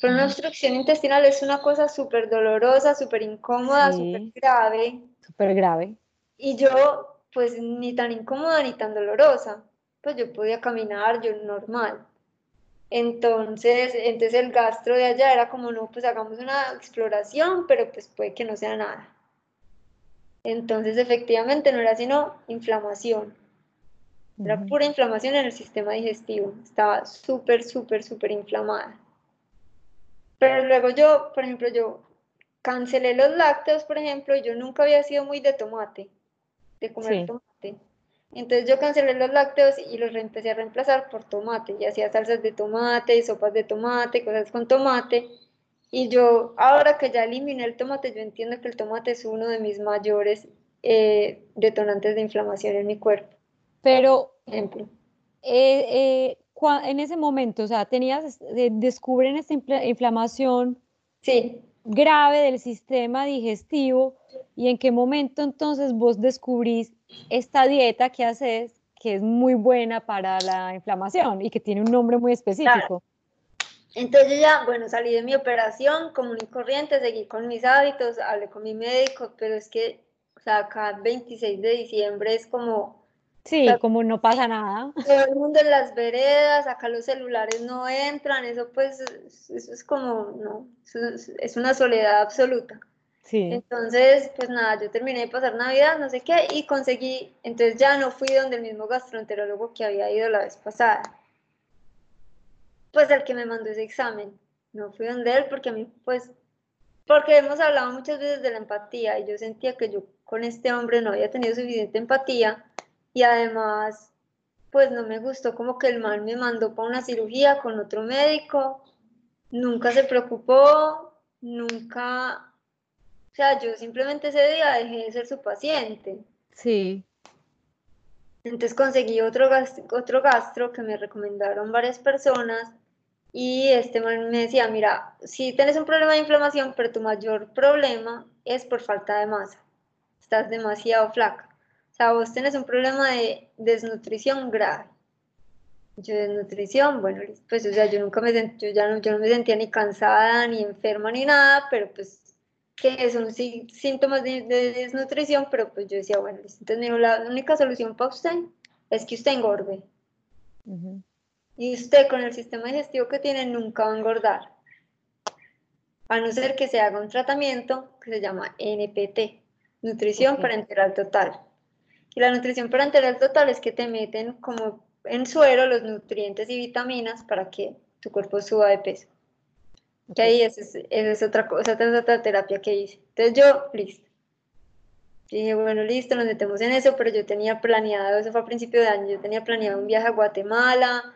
Pero una obstrucción intestinal es una cosa súper dolorosa, súper incómoda, súper grave. Súper grave. Y yo, pues ni tan incómoda ni tan dolorosa. Pues yo podía caminar, yo normal. Entonces, entonces el gastro de allá era como, no, pues hagamos una exploración, pero pues puede que no sea nada. Entonces, efectivamente, no era sino inflamación. Era pura inflamación en el sistema digestivo. Estaba súper, súper, súper inflamada. Pero luego yo, por ejemplo, yo cancelé los lácteos, por ejemplo, y yo nunca había sido muy de tomate, de comer tomate. Entonces yo cancelé los lácteos y los empecé a reemplazar por tomate. Y hacía salsas de tomate, sopas de tomate, cosas con tomate. Y yo, ahora que ya eliminé el tomate, yo entiendo que el tomate es uno de mis mayores eh, detonantes de inflamación en mi cuerpo. Pero, ejemplo. Eh, eh, en ese momento, o sea, tenías, descubren esta inflamación sí. grave del sistema digestivo y en qué momento entonces vos descubrís esta dieta que haces que es muy buena para la inflamación y que tiene un nombre muy específico. Entonces ya, bueno, salí de mi operación común y corriente, seguí con mis hábitos, hablé con mi médico, pero es que, o sea, acá 26 de diciembre es como... Sí, como no pasa nada. Todo el mundo en las veredas, acá los celulares no entran, eso pues, eso es como, no, es una soledad absoluta. Sí. Entonces, pues nada, yo terminé de pasar Navidad, no sé qué, y conseguí, entonces ya no fui donde el mismo gastroenterólogo que había ido la vez pasada pues el que me mandó ese examen. No fui donde él porque a mí, pues, porque hemos hablado muchas veces de la empatía y yo sentía que yo con este hombre no había tenido suficiente empatía y además, pues no me gustó como que el mal me mandó para una cirugía con otro médico, nunca se preocupó, nunca, o sea, yo simplemente ese día dejé de ser su paciente. Sí. Entonces conseguí otro otro gastro que me recomendaron varias personas y este man me decía, mira, si tienes un problema de inflamación, pero tu mayor problema es por falta de masa. Estás demasiado flaca. Sea, vos tenés un problema de desnutrición grave. Yo desnutrición, bueno, pues o sea, yo nunca me yo ya no, yo no me sentía ni cansada, ni enferma, ni nada, pero pues que son síntomas de, desnutrición, pero pues yo decía, bueno, entonces la única solución para usted es que usted engorde. Y usted con el sistema digestivo que tiene nunca va a engordar. A no ser que se haga un tratamiento que se llama NPT, Nutrición Parenteral Total. Y la nutrición parenteral total es que te meten como en suero los nutrientes y vitaminas para que tu cuerpo suba de peso. Que ahí esa es, otra cosa, esa es otra terapia que hice. Entonces yo, listo. dije, bueno, listo, nos metemos en eso, pero yo tenía planeado, eso fue a principio de año, yo tenía planeado un viaje a Guatemala,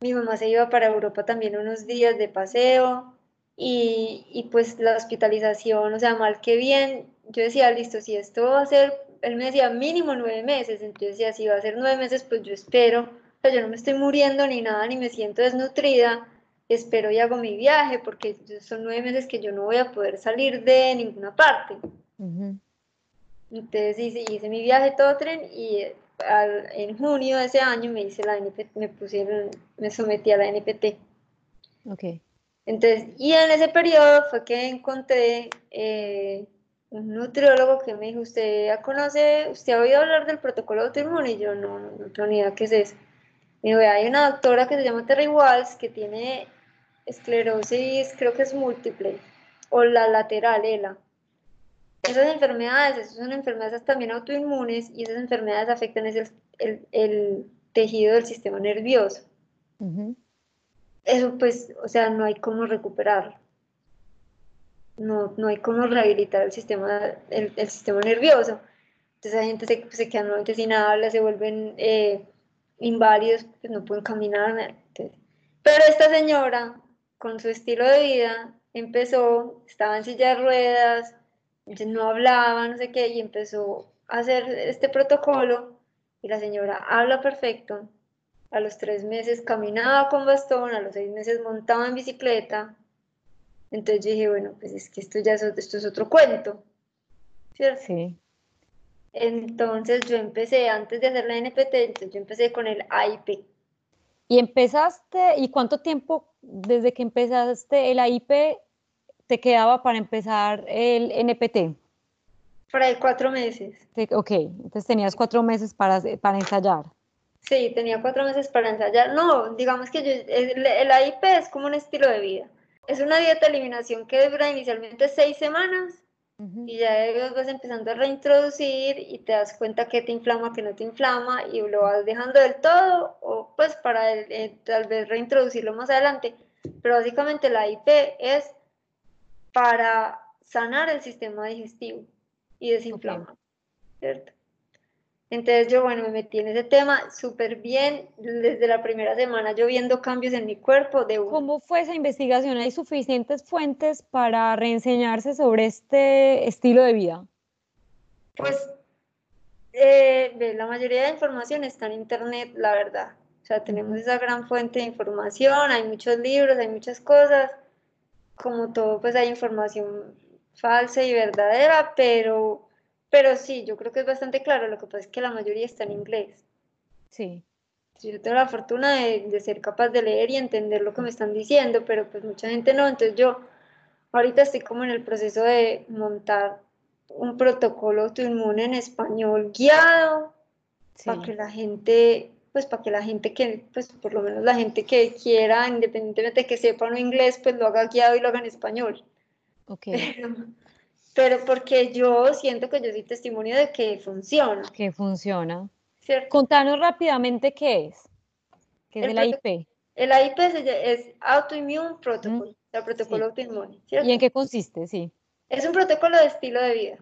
mi mamá se iba para Europa también unos días de paseo y, y, pues la hospitalización, o sea, mal que bien, yo decía, listo, si esto va a ser, él me decía mínimo nueve meses, entonces decía, si va a ser nueve meses, pues yo espero, o sea, yo no me estoy muriendo ni nada, ni me siento desnutrida, espero y hago mi viaje, porque son nueve meses que yo no voy a poder salir de ninguna parte. Entonces hice, hice mi viaje todo tren y en junio de ese año me hice la NPT, me pusieron, me sometí a la NPT. Ok. Entonces, y en ese periodo fue que encontré eh, un nutriólogo que me dijo, ¿usted ya conoce, usted ha oído hablar del protocolo autoinmune? Y yo, no, no, no tengo ni idea qué es eso. Me dijo, hay una doctora que se llama Terry Walls que tiene esclerosis, creo que es múltiple, o la lateral, ELA esas enfermedades, son enfermedades también autoinmunes y esas enfermedades afectan el, tejido del sistema nervioso. Eso pues, o sea, no hay cómo recuperarlo. No, no hay cómo rehabilitar el sistema, el, sistema nervioso. Entonces la gente se, se queda nuevamente sin habla, se vuelven eh, inválidos, pues no pueden caminar. Pero esta señora, con su estilo de vida, empezó, estaba en silla de ruedas, no hablaba, no sé qué, y empezó a hacer este protocolo y la señora habla perfecto. A los tres meses caminaba con bastón, a los seis meses montaba en bicicleta. Entonces dije, bueno, pues es que esto ya es, esto es otro cuento. ¿Cierto? Sí. Entonces yo empecé, antes de hacer la NPT, entonces yo empecé con el AIP. ¿Y empezaste, y cuánto tiempo desde que empezaste el AIP te quedaba para empezar el NPT? Por ahí cuatro meses. Ok, entonces tenías cuatro meses para, para ensayar. Sí, tenía cuatro meses para ensayar. No, digamos que yo, el, el AIP es como un estilo de vida. Es una dieta de eliminación que dura inicialmente seis semanas y ya vas empezando a reintroducir y te das cuenta que te inflama, que no te inflama y lo vas dejando del todo o pues para eh, tal vez reintroducirlo más adelante. Pero básicamente la AIP es para sanar el sistema digestivo y desinflamar, ¿cierto? Entonces yo, bueno, me metí en ese tema súper bien, desde la primera semana yo viendo cambios en mi cuerpo. De ¿Cómo fue esa investigación? ¿Hay suficientes fuentes para reenseñarse sobre este estilo de vida? Pues eh, la mayoría de información está en internet, la verdad. O sea, tenemos esa gran fuente de información, hay muchos libros, hay muchas cosas. Como todo, pues hay información falsa y verdadera, pero, pero sí, yo creo que es bastante claro. Lo que pasa es que la mayoría está en inglés. Sí. Yo tengo la fortuna de, de ser capaz de leer y entender lo que me están diciendo, pero pues mucha gente no. Entonces yo ahorita estoy como en el proceso de montar un protocolo autoinmune en español guiado para que la gente, pues para que la gente que, pues por lo menos la gente que quiera, independientemente de que sepa no inglés, pues lo haga guiado y lo haga en español. Ok. Pero, porque yo siento que yo soy testimonio de que funciona. Que funciona. Contanos rápidamente qué es. ¿Qué es el, AIP? El AIP es, Autoimmune Protocol, el protocolo autoinmune. ¿Y en qué consiste? Sí. Es un protocolo de estilo de vida.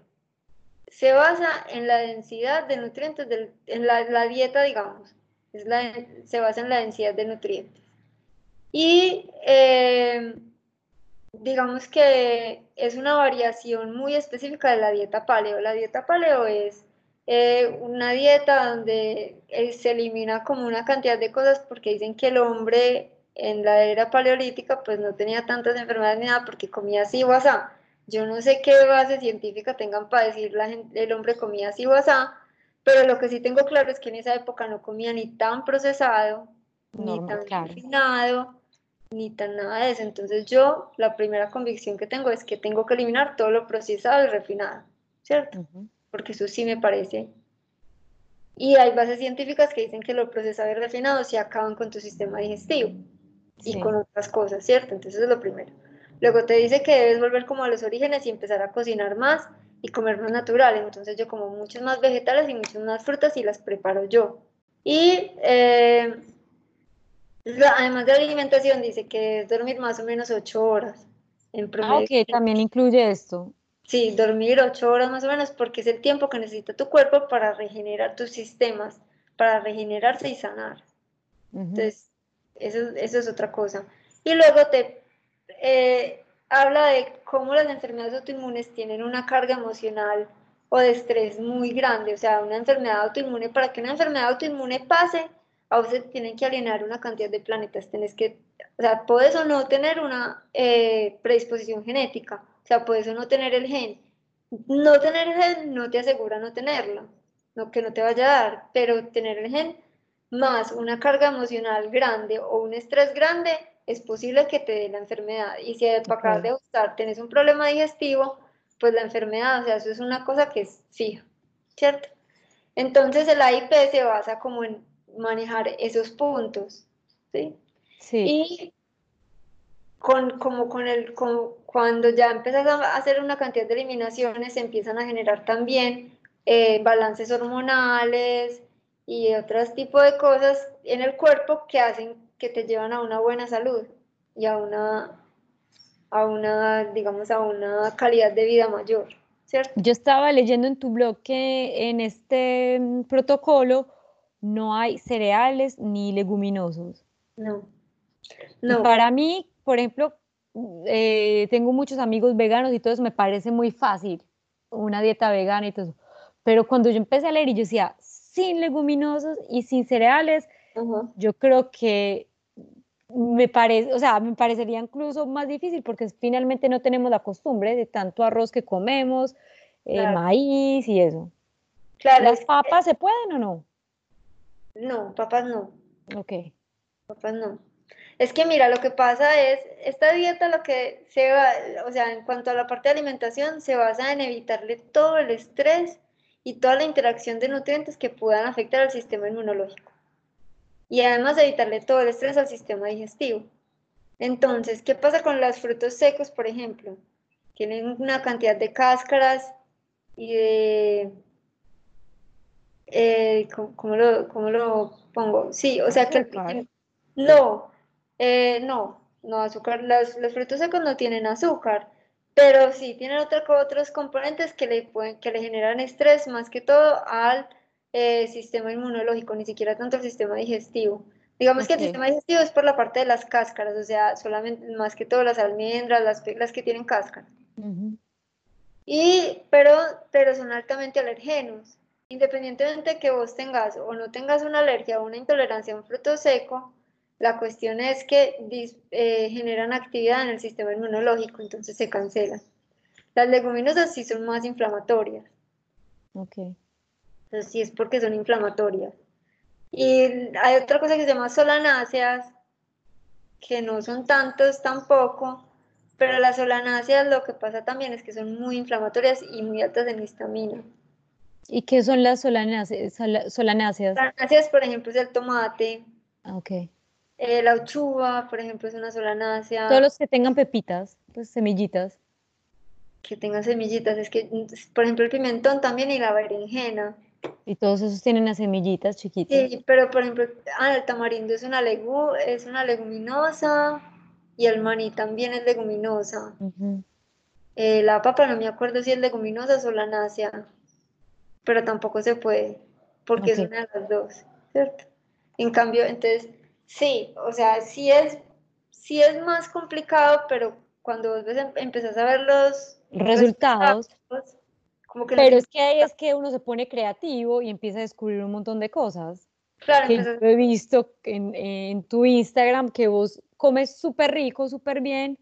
Se basa en la densidad de nutrientes, en la, dieta, digamos. Es la, se basa en la densidad de nutrientes. Y eh, digamos que es una variación muy específica de la dieta paleo. La dieta paleo es eh, una dieta donde eh, se elimina como una cantidad de cosas porque dicen que el hombre en la era paleolítica pues no tenía tantas enfermedades ni nada porque comía así o así. Yo no sé qué base científica tengan para decir la gente, el hombre comía así o así, pero lo que sí tengo claro es que en esa época no comía ni tan procesado, ni tan refinado, ni tan nada de eso. Entonces yo, la primera convicción que tengo es que tengo que eliminar todo lo procesado y refinado, ¿cierto? Porque eso sí me parece. Y hay bases científicas que dicen que lo procesado y refinado se acaban con tu sistema digestivo y con otras cosas, ¿cierto? Entonces es lo primero. Luego te dice que debes volver como a los orígenes y empezar a cocinar más y comer más natural. Entonces yo como muchos más vegetales y muchas más frutas y las preparo yo. Y eh, además de la alimentación dice que es dormir más o menos ocho horas en ah, promedio. Ah, ok, también incluye esto. Sí, dormir ocho horas más o menos porque es el tiempo que necesita tu cuerpo para regenerar tus sistemas, para regenerarse y sanar. Entonces, eso, eso es otra cosa. Y luego te eh, habla de cómo las enfermedades autoinmunes tienen una carga emocional o de estrés muy grande. O sea, una enfermedad autoinmune, para que una enfermedad autoinmune pase, a veces tienen que alienar una cantidad de planetas. Tienes que, o sea, puedes o no tener una eh, predisposición genética, o sea, puedes o no tener el gen. No tener el gen no te asegura no tenerlo, no, que no te vaya a dar, pero tener el gen más una carga emocional grande o un estrés grande es posible que te dé la enfermedad. Y si para okay. de gustar tenés un problema digestivo, pues la enfermedad, o sea, eso es una cosa que es fija, ¿cierto? Entonces el AIP se basa como en manejar esos puntos, ¿sí? Sí. Y con, como con el, cuando ya empiezas a hacer una cantidad de eliminaciones, se empiezan a generar también eh, balances hormonales y otros tipos de cosas en el cuerpo que hacen que te llevan a una buena salud y a una, a una, digamos, a una calidad de vida mayor, ¿cierto? Yo estaba leyendo en tu blog que en este mm, protocolo no hay cereales ni leguminosos. No. no. Para mí, por ejemplo, eh, tengo muchos amigos veganos y todo eso me parece muy fácil, una dieta vegana y todo eso. Pero cuando yo empecé a leer y yo decía, sin leguminosos y sin cereales, yo creo que me parece, o sea, me parecería incluso más difícil porque finalmente no tenemos la costumbre de tanto arroz que comemos, eh, maíz y eso. Claro, ¿Las papas se pueden o no? No, papas no. Ok. Papas no. Es que mira, lo que pasa es, esta dieta lo que se va, o sea, en cuanto a la parte de alimentación, se basa en evitarle todo el estrés y toda la interacción de nutrientes que puedan afectar al sistema inmunológico y además evitarle todo el estrés al sistema digestivo. Entonces, ¿qué pasa con los frutos secos, por ejemplo? Tienen una cantidad de cáscaras y de... Eh, ¿cómo, lo, lo, pongo? Sí, o sea que... no, eh, no, no azúcar. Los, los, frutos secos no tienen azúcar, pero sí tienen otros componentes que le, pueden, que le generan estrés, más que todo al eh, sistema inmunológico, ni siquiera tanto el sistema digestivo. Digamos que el sistema digestivo es por la parte de las cáscaras, o sea, solamente más que todo las almendras, las, las que tienen cáscara. y, pero, pero son altamente alergenos. Independientemente de que vos tengas o no tengas una alergia o una intolerancia a un fruto seco, la cuestión es que eh, generan actividad en el sistema inmunológico, entonces se cancelan. Las leguminosas sí son más inflamatorias. Ok. Entonces sí es porque son inflamatorias. Y hay otra cosa que se llama solanáceas, que no son tantos tampoco, pero las solanáceas lo que pasa también es que son muy inflamatorias y muy altas en histamina. ¿Y qué son las solanáceas? Solanáceas, solanáceas por ejemplo, es el tomate. Ah, ok. Eh, la uchuva, por ejemplo, es una solanácea. Todos los que tengan pepitas, pues semillitas. Que tengan semillitas, es que, por ejemplo, el pimentón también y la berenjena. Y todos esos tienen las semillitas chiquitas. Sí, pero por ejemplo, ah, el tamarindo es una, legu es una leguminosa y el maní también es leguminosa. Eh, la papa no me acuerdo si es leguminosa o solanácea, pero tampoco se puede, porque es una de las dos, ¿cierto? En cambio, entonces, sí, o sea, sí es, sí es más complicado, pero cuando vos em, empezás a ver los resultados pero es que ahí es que uno se pone creativo y empieza a descubrir un montón de cosas. Claro, que yo he visto en, en, tu Instagram que vos comes súper rico, súper bien,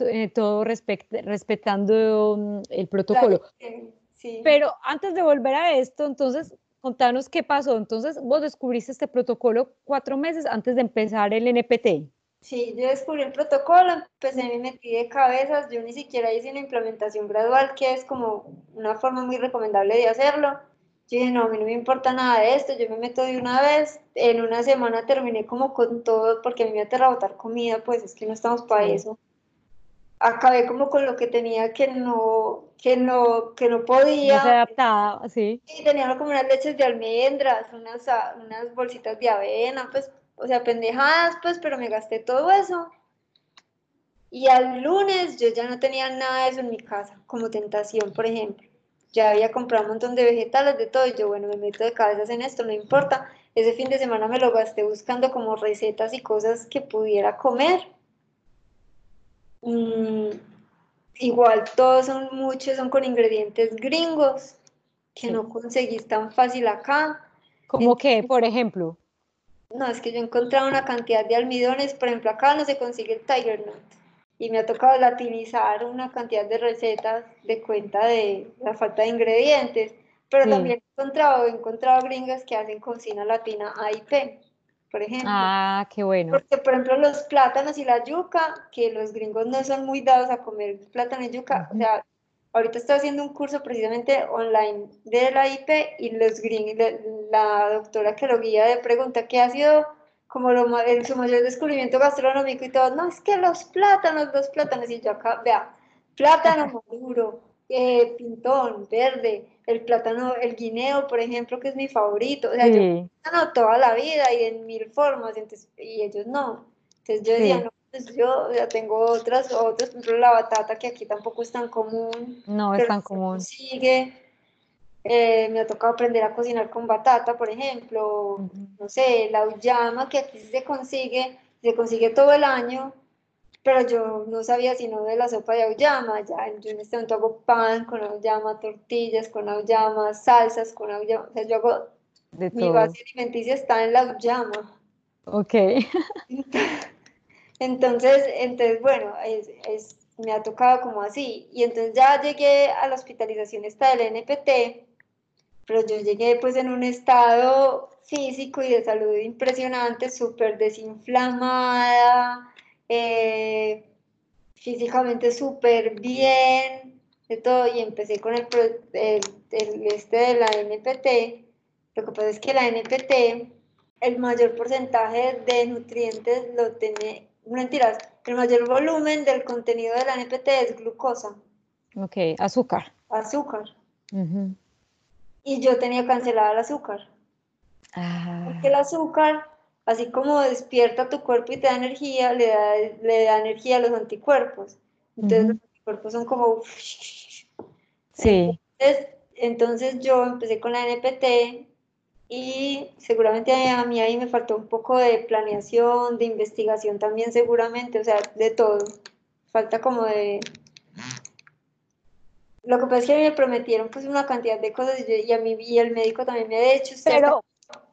eh, todo respetando mm, el protocolo. Sí. Pero antes de volver a esto, entonces, contanos qué pasó. Entonces, vos descubriste este protocolo cuatro meses antes de empezar el NPT. Sí, yo descubrí el protocolo, empecé, me metí de cabezas, yo ni siquiera hice una implementación gradual, que es como una forma muy recomendable de hacerlo. Yo dije, no, a mí no me importa nada de esto, yo me meto de una vez, en una semana terminé como con todo, porque a mí me aterra botar comida, pues es que no estamos para eso. Acabé como con lo que tenía que no, que no, que no podía. No se adaptaba, sí. Y tenía como unas leches de almendras, unas, unas bolsitas de avena, pues o sea, pendejadas, pues, pero me gasté todo eso. Y al lunes yo ya no tenía nada de eso en mi casa, como tentación, por ejemplo. Ya había comprado un montón de vegetales, de todo, y yo, bueno, me meto de cabezas en esto, no importa. Ese fin de semana me lo gasté buscando como recetas y cosas que pudiera comer. Mm, igual todos son muchos, son con ingredientes gringos, que no conseguís tan fácil acá. ¿Cómo que, por ejemplo? No, es que yo he encontrado una cantidad de almidones, por ejemplo, acá no se consigue el Tiger Nut. Y me ha tocado latinizar una cantidad de recetas de cuenta de la falta de ingredientes. Pero también he encontrado, he encontrado gringas que hacen cocina latina AIP, por ejemplo. Ah, qué bueno. Porque, por ejemplo, los plátanos y la yuca, que los gringos no son muy dados a comer plátano y yuca, o sea, ahorita estoy haciendo un curso precisamente online de la IP y los gringos, la doctora que lo guía de pregunta qué ha sido como lo, su mayor descubrimiento gastronómico y todo, no, es que los plátanos, los plátanos, y yo acá, vea, plátano maduro, eh, pintón, verde, el plátano, el guineo, por ejemplo, que es mi favorito, o sea, yo plátano toda la vida y en mil formas, entonces, y ellos no. Entonces yo decía, no, pues yo ya tengo otras, otras, por ejemplo, la batata, que aquí tampoco es tan común. No es tan común. Sigue. Eh, me ha tocado aprender a cocinar con batata, por ejemplo. No sé, la uyama, que aquí se consigue, se consigue todo el año, pero yo no sabía sino de la sopa de auyama. Ya, yo en este momento hago pan con auyama, tortillas con auyama, salsas con auyama. O sea, yo hago. De mi base alimenticia está en la auyama. Ok. Entonces, entonces bueno, es, me ha tocado como así. Y entonces ya llegué a la hospitalización esta del NPT, pero yo llegué pues en un estado físico y de salud impresionante, súper desinflamada, eh, físicamente súper bien, de todo, y empecé con el, el, este de la NPT. Lo que pasa es que la NPT, el mayor porcentaje de nutrientes lo tiene mentiras, el mayor volumen del contenido de la NPT es glucosa. Ok, azúcar. Azúcar. Y yo tenía cancelada el azúcar. Ah. Porque el azúcar, así como despierta tu cuerpo y te da energía, le da, le da energía a los anticuerpos. Entonces los anticuerpos son como... Sí. Entonces, entonces yo empecé con la NPT y seguramente a mí ahí me faltó un poco de planeación, de investigación también seguramente, o sea, de todo. Falta como de... Lo que pasa es que a mí me prometieron pues una cantidad de cosas y, a mí y el médico también me ha dicho, pero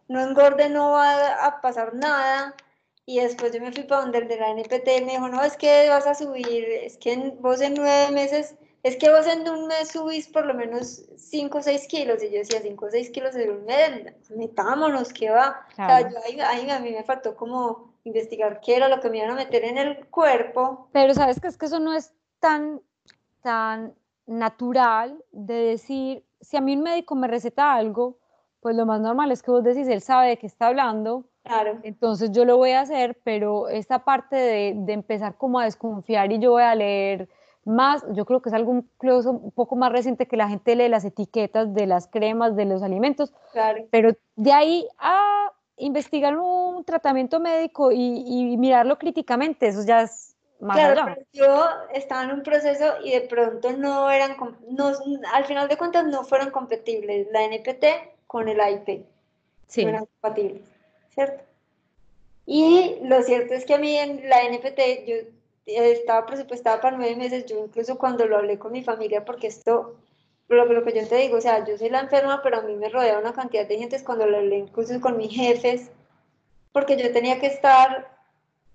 no engorde, no va a pasar nada. Y después yo me fui para donde el de la NPT me dijo, no, es que vas a subir, es que vos en nueve meses es que vos en un mes subís por lo menos 5 o 6 kilos. Y yo decía, 5 o 6 kilos en un mes, metámonos, ¿qué va? O sea, yo ahí, a mí me faltó como investigar qué era lo que me iban a meter en el cuerpo. Pero sabes que es que eso no es tan, tan natural de decir, si a mí un médico me receta algo, pues lo más normal es que vos decís, él sabe de qué está hablando, Claro. Entonces yo lo voy a hacer, pero esta parte de, de, empezar como a desconfiar y yo voy a leer más, yo creo que es algo un poco más reciente que la gente lee las etiquetas de las cremas, de los alimentos, pero de ahí a investigar un tratamiento médico y, mirarlo críticamente, eso ya es más claro, Yo estaba en un proceso y de pronto no eran, no, al final de cuentas no fueron compatibles. La NPT con el AIP. Sí. No eran compatibles, ¿cierto? Y lo cierto es que a mí en la NPT yo estaba presupuestada para nueve meses, yo incluso cuando lo hablé con mi familia, porque esto, lo, lo que yo te digo, o sea, yo soy la enferma, pero a mí me rodea una cantidad de gente cuando lo hablé incluso con mis jefes, porque yo tenía que estar,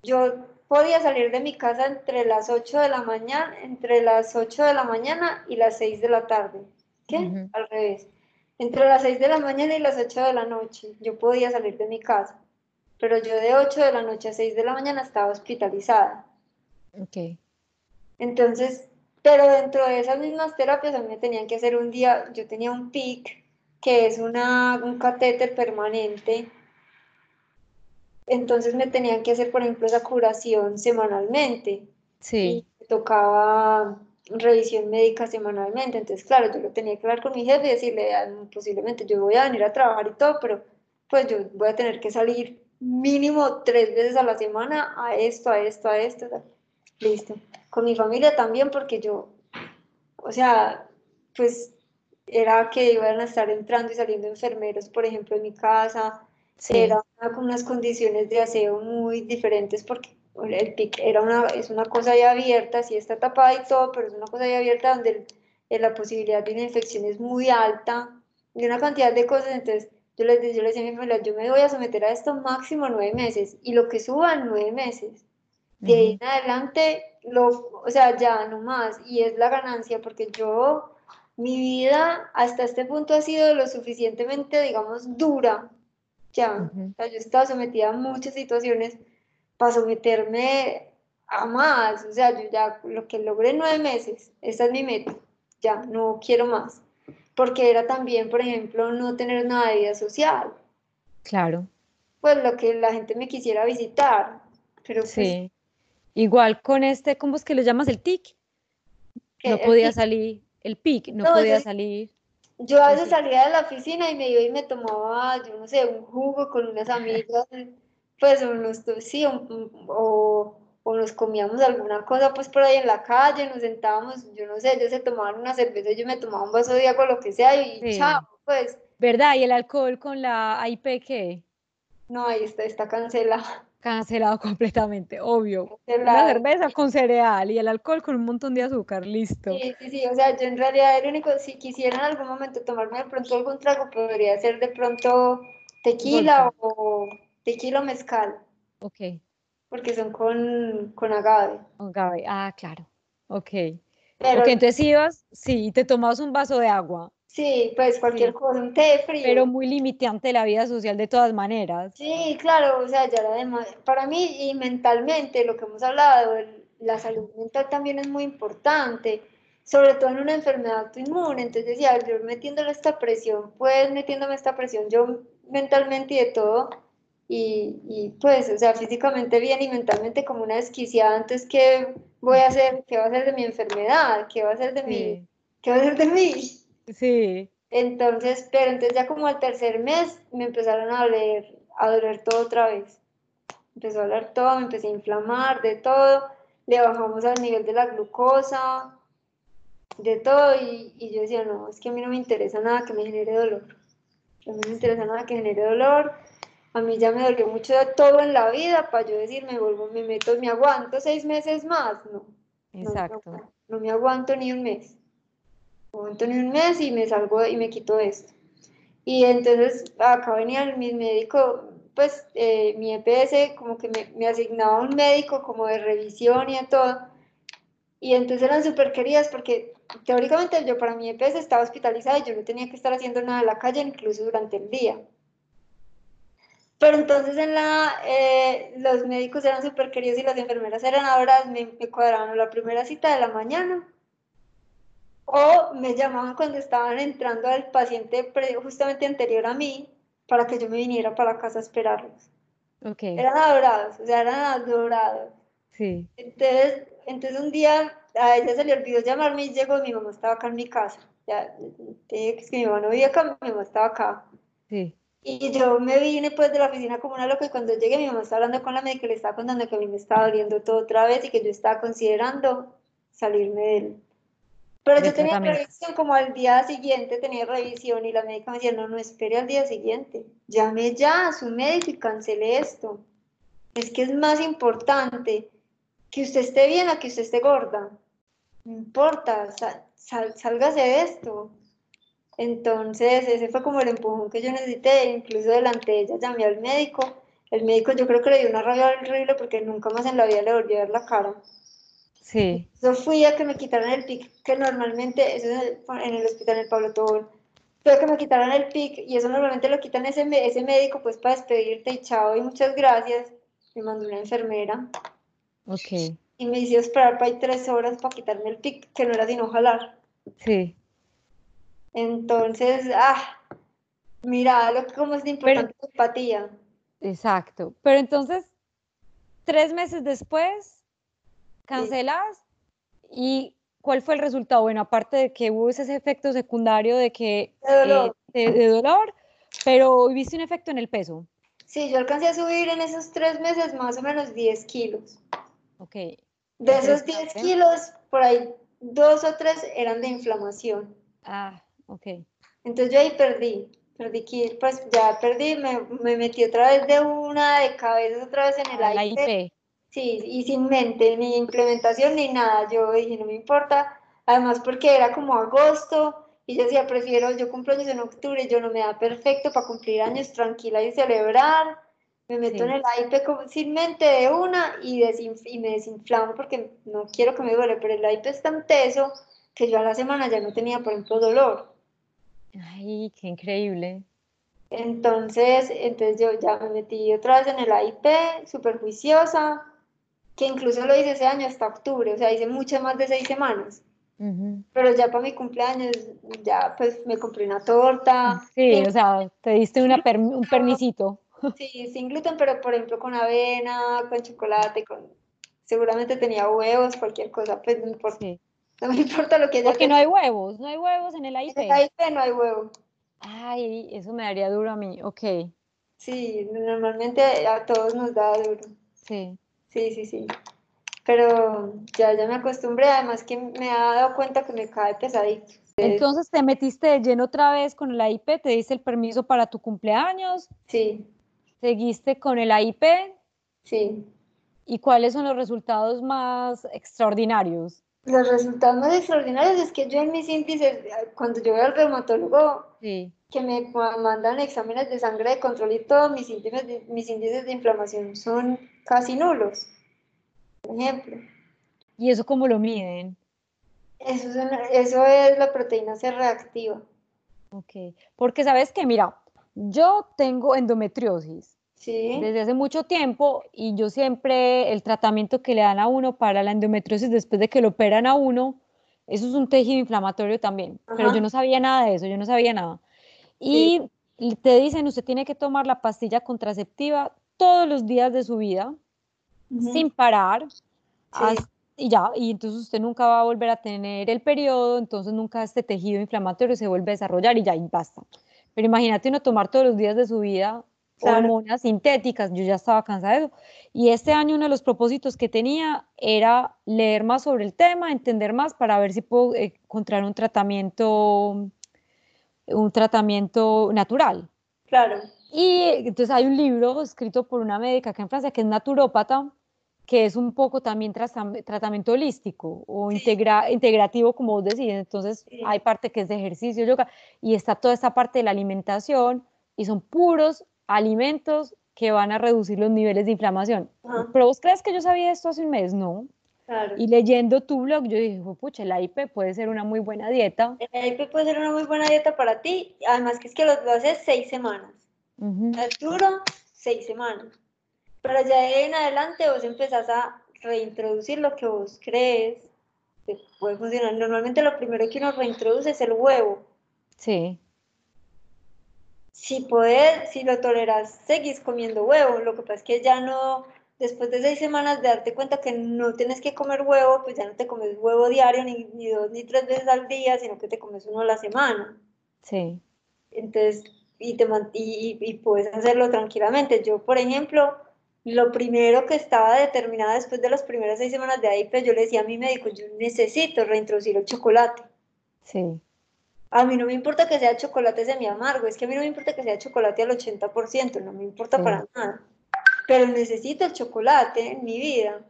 yo podía salir de mi casa entre las 8 de la mañana, entre las 8 de la mañana y las 6 de la tarde, ¿qué? Al revés. Entre las 6 de la mañana y las 8 de la noche, yo podía salir de mi casa, pero yo de 8 de la noche a 6 de la mañana estaba hospitalizada. Ok. Entonces, pero dentro de esas mismas terapias a mí me tenían que hacer un día, yo tenía un PIC, que es una, un catéter permanente, entonces me tenían que hacer, por ejemplo, esa curación semanalmente. Sí. Y tocaba revisión médica semanalmente, entonces claro, yo lo tenía que hablar con mi jefe y decirle, ah, posiblemente yo voy a venir a trabajar y todo, pero pues yo voy a tener que salir mínimo tres veces a la semana a esto, a esto, a esto. Listo. Con mi familia también, porque yo, o sea, pues era que iban a estar entrando y saliendo enfermeros, por ejemplo, en mi casa. Era con unas condiciones de aseo muy diferentes porque el PIC era una, es una cosa ya abierta, sí está tapada y todo, pero es una cosa ya abierta donde la posibilidad de una infección es muy alta y una cantidad de cosas. Entonces, yo les, yo les decía a mi familia, yo me voy a someter a esto máximo nueve meses y lo que suba nueve meses. De ahí en adelante, lo, o sea, ya no más, y es la ganancia, porque yo, mi vida hasta este punto ha sido lo suficientemente, digamos, dura, ya, o sea, yo he estado sometida a muchas situaciones para someterme a más, o sea, yo ya lo que logré en nueve meses, esa es mi meta, ya, no quiero más, porque era también, por ejemplo, no tener de vida social. Claro. Pues lo que la gente me quisiera visitar, pero pues, sí. Igual con este, ¿cómo es que lo llamas? El TIC. No podía salir, el PIC, no, podía salir. Yo a veces salía de la oficina y me iba y me tomaba, yo no sé, un jugo con unas amigas, pues, unos, sí, o, o, nos comíamos alguna cosa, pues, por ahí en la calle, nos sentábamos, yo no sé, ellos se tomaban una cerveza, yo me tomaba un vaso de agua, lo que sea, y chao, pues. ¿Verdad? ¿Y el alcohol con la AIP qué? No, ahí está, está cancelado cancelado completamente, obvio. La cerveza con cereal y el alcohol con un montón de azúcar, listo. Sí, sí, sí, o sea, yo en realidad el único, si quisiera en algún momento tomarme de pronto algún trago, podría ser de pronto tequila o tequila o mezcal. Ok. Porque son con, con agave. Agave, ah, claro, ok. Pero, ok, entonces ibas, sí, te tomabas un vaso de agua. Sí, pues cualquier cosa, un té frío. Pero muy limitante la vida social de todas maneras. Sí, claro, o sea, ya además, para mí y mentalmente, lo que hemos hablado, la salud mental también es muy importante, sobre todo en una enfermedad autoinmune. Entonces decía, yo metiéndole esta presión, pues metiéndome esta presión yo mentalmente y de todo, y, y, pues, o sea, físicamente bien y mentalmente como una desquiciada, entonces, ¿qué voy a hacer? ¿Qué va a hacer de mi enfermedad? ¿Qué va a hacer de mí? ¿Qué va a hacer de mí? Sí. Entonces, pero entonces ya como al tercer mes me empezaron a doler, a doler todo otra vez. Empezó a doler todo, me empecé a inflamar, de todo. Le bajamos al nivel de la glucosa, de todo. Y, y yo decía, no, es que a mí no me interesa nada que me genere dolor. A mí no me interesa nada que genere dolor. A mí ya me dolió mucho de todo en la vida para yo decir, me vuelvo, me meto, me aguanto seis meses más. No. Exacto. No, no, me aguanto ni un mes. No aguanto ni un mes y me salgo y me quito esto. Y entonces acá venía mi médico, pues eh, mi EPS como que me, me, asignaba un médico como de revisión y de todo. Y entonces eran súper queridas porque teóricamente yo para mi EPS estaba hospitalizada y yo no tenía que estar haciendo nada en la calle incluso durante el día. Pero entonces en la, eh, los médicos eran súper queridos y las enfermeras eran ahora, me, me cuadraban la primera cita de la mañana o me llamaban cuando estaban entrando al paciente justamente anterior a mí para que yo me viniera para casa a esperarlos. Okay. Eran adorados, o sea, eran adorados. Sí. Entonces, entonces un día a ella se le olvidó llamarme y llegó, mi mamá estaba acá en mi casa. Ya, que mi mamá no vivía acá, mi mamá estaba acá. Sí. Y yo me vine pues de la oficina como una loca y cuando llegué mi mamá estaba hablando con la médica y le estaba contando que a mí me estaba doliendo todo otra vez y que yo estaba considerando salirme de él. Pero yo tenía revisión como al día siguiente, tenía revisión y la médica me decía, no, no espere al día siguiente, llame ya a su médico y cancele esto. Es que es más importante que usted esté bien a que usted esté gorda. No importa, sal, sálgase de esto. Entonces, ese fue como el empujón que yo necesité, incluso delante de ella llamé al médico. El médico yo creo que le dio una rabia horrible porque nunca más en la vida le volvió a ver la cara. Sí. Yo fui a que me quitaran el PIC, que normalmente, eso es en el hospital en Pablo Tobol, fui a que me quitaran el PIC y eso normalmente lo quitan ese, ese médico pues para despedirte y chao y muchas gracias. Me mandó una enfermera. Ok. Y me hizo esperar para ahí tres horas para quitarme el PIC, que no era sino jalar. Sí. Entonces, ah, mira lo que como es importante la empatía. Exacto. Pero entonces, tres meses después, cancelas y ¿cuál fue el resultado? Bueno, aparte de que hubo ese efecto secundario de que de dolor, eh, de, dolor pero viste un efecto en el peso. Sí, yo alcancé a subir en esos tres meses más o menos 10 kilos. Ok. De esos 10 kilos, por ahí dos o tres eran de inflamación. Ah, ok. Entonces yo ahí perdí, perdí kilos, pues ya perdí, me, me, metí otra vez de una de cabeza otra vez en el ah, aire. Sí, y sin mente, ni implementación, ni nada. Yo dije, no me importa. Además, porque era como agosto y yo decía, prefiero, yo cumplo años en octubre, yo no me da perfecto para cumplir años tranquila y celebrar. Me meto en el IP sin mente de una y, y me desinflamo porque no quiero que me duele, pero el IP es tan teso que yo a la semana ya no tenía, por ejemplo, dolor. Ay, qué increíble. Entonces, entonces yo ya me metí otra vez en el IP, súper juiciosa, que incluso lo hice ese año hasta octubre, o sea, hice mucho más de seis semanas. Pero ya para mi cumpleaños, ya pues me compré una torta. Sí, o sea, te diste una un permisito. Sí, sin gluten, pero por ejemplo con avena, con chocolate, con seguramente tenía huevos, cualquier cosa, pues no importa. Sí. No me importa lo que haya. Porque no hay huevos, no hay huevos en el AIP. En el AIP no hay huevo. Ay, eso me daría duro a mí, ok. Sí, normalmente a todos nos da duro. Sí. Sí, sí, sí. Pero ya, ya me acostumbré, además que me ha dado cuenta que me cae pesadito. Entonces te metiste de lleno otra vez con el AIP, te diste el permiso para tu cumpleaños. Sí. ¿Seguiste con el AIP? Sí. ¿Y cuáles son los resultados más extraordinarios? Los resultados más extraordinarios es que yo en mis índices, cuando yo voy al reumatólogo, sí. que me mandan exámenes de sangre de control y todo, mis índices de, mis índices de inflamación son casi nulos, por ejemplo. ¿Y eso cómo lo miden? Eso es, eso es la proteína C reactiva. Ok, porque sabes que, mira, yo tengo endometriosis sí. desde hace mucho tiempo y yo siempre, el tratamiento que le dan a uno para la endometriosis después de que lo operan a uno, eso es un tejido inflamatorio también, pero yo no sabía nada de eso, yo no sabía nada. Y te dicen, usted tiene que tomar la pastilla contraceptiva todos los días de su vida, sin parar, y ya, y entonces usted nunca va a volver a tener el periodo, entonces nunca este tejido inflamatorio se vuelve a desarrollar y ya, y basta. Pero imagínate uno tomar todos los días de su vida hormonas sintéticas, yo ya estaba cansada de eso. Y este año uno de los propósitos que tenía era leer más sobre el tema, entender más para ver si puedo encontrar un tratamiento, un tratamiento natural Claro. Y entonces hay un libro escrito por una médica acá en Francia que es naturópata, que es un poco también tratamiento holístico o integra integrativo, como vos decís. Entonces hay parte que es de ejercicio, yoga, y está toda esta parte de la alimentación, y son puros alimentos que van a reducir los niveles de inflamación. Pero vos crees que yo sabía esto hace un mes, ¿no? Claro. Y leyendo tu blog, yo dije, pucha, el AIP puede ser una muy buena dieta. El AIP puede ser una muy buena dieta para ti, además que es que lo, haces seis semanas. Es duro, seis semanas. Pero ya en adelante vos empezás a reintroducir lo que vos crees que puede funcionar. Normalmente lo primero que uno reintroduce es el huevo. Sí. Si podés, si lo toleras, seguís comiendo huevo. Lo que pasa es que ya no, después de seis semanas de darte cuenta que no tienes que comer huevo, pues ya no te comes huevo diario, ni, ni dos ni tres veces al día, sino que te comes uno a la semana. Sí. Entonces, y, te, y, y puedes hacerlo tranquilamente. Yo, por ejemplo, lo primero que estaba determinada después de las primeras seis semanas de AIP, yo le decía a mi médico, yo necesito reintroducir el chocolate. Sí. A mí no me importa que sea chocolate semi amargo, es que a mí no me importa que sea chocolate al 80%, no me importa para nada. Pero necesito el chocolate en mi vida.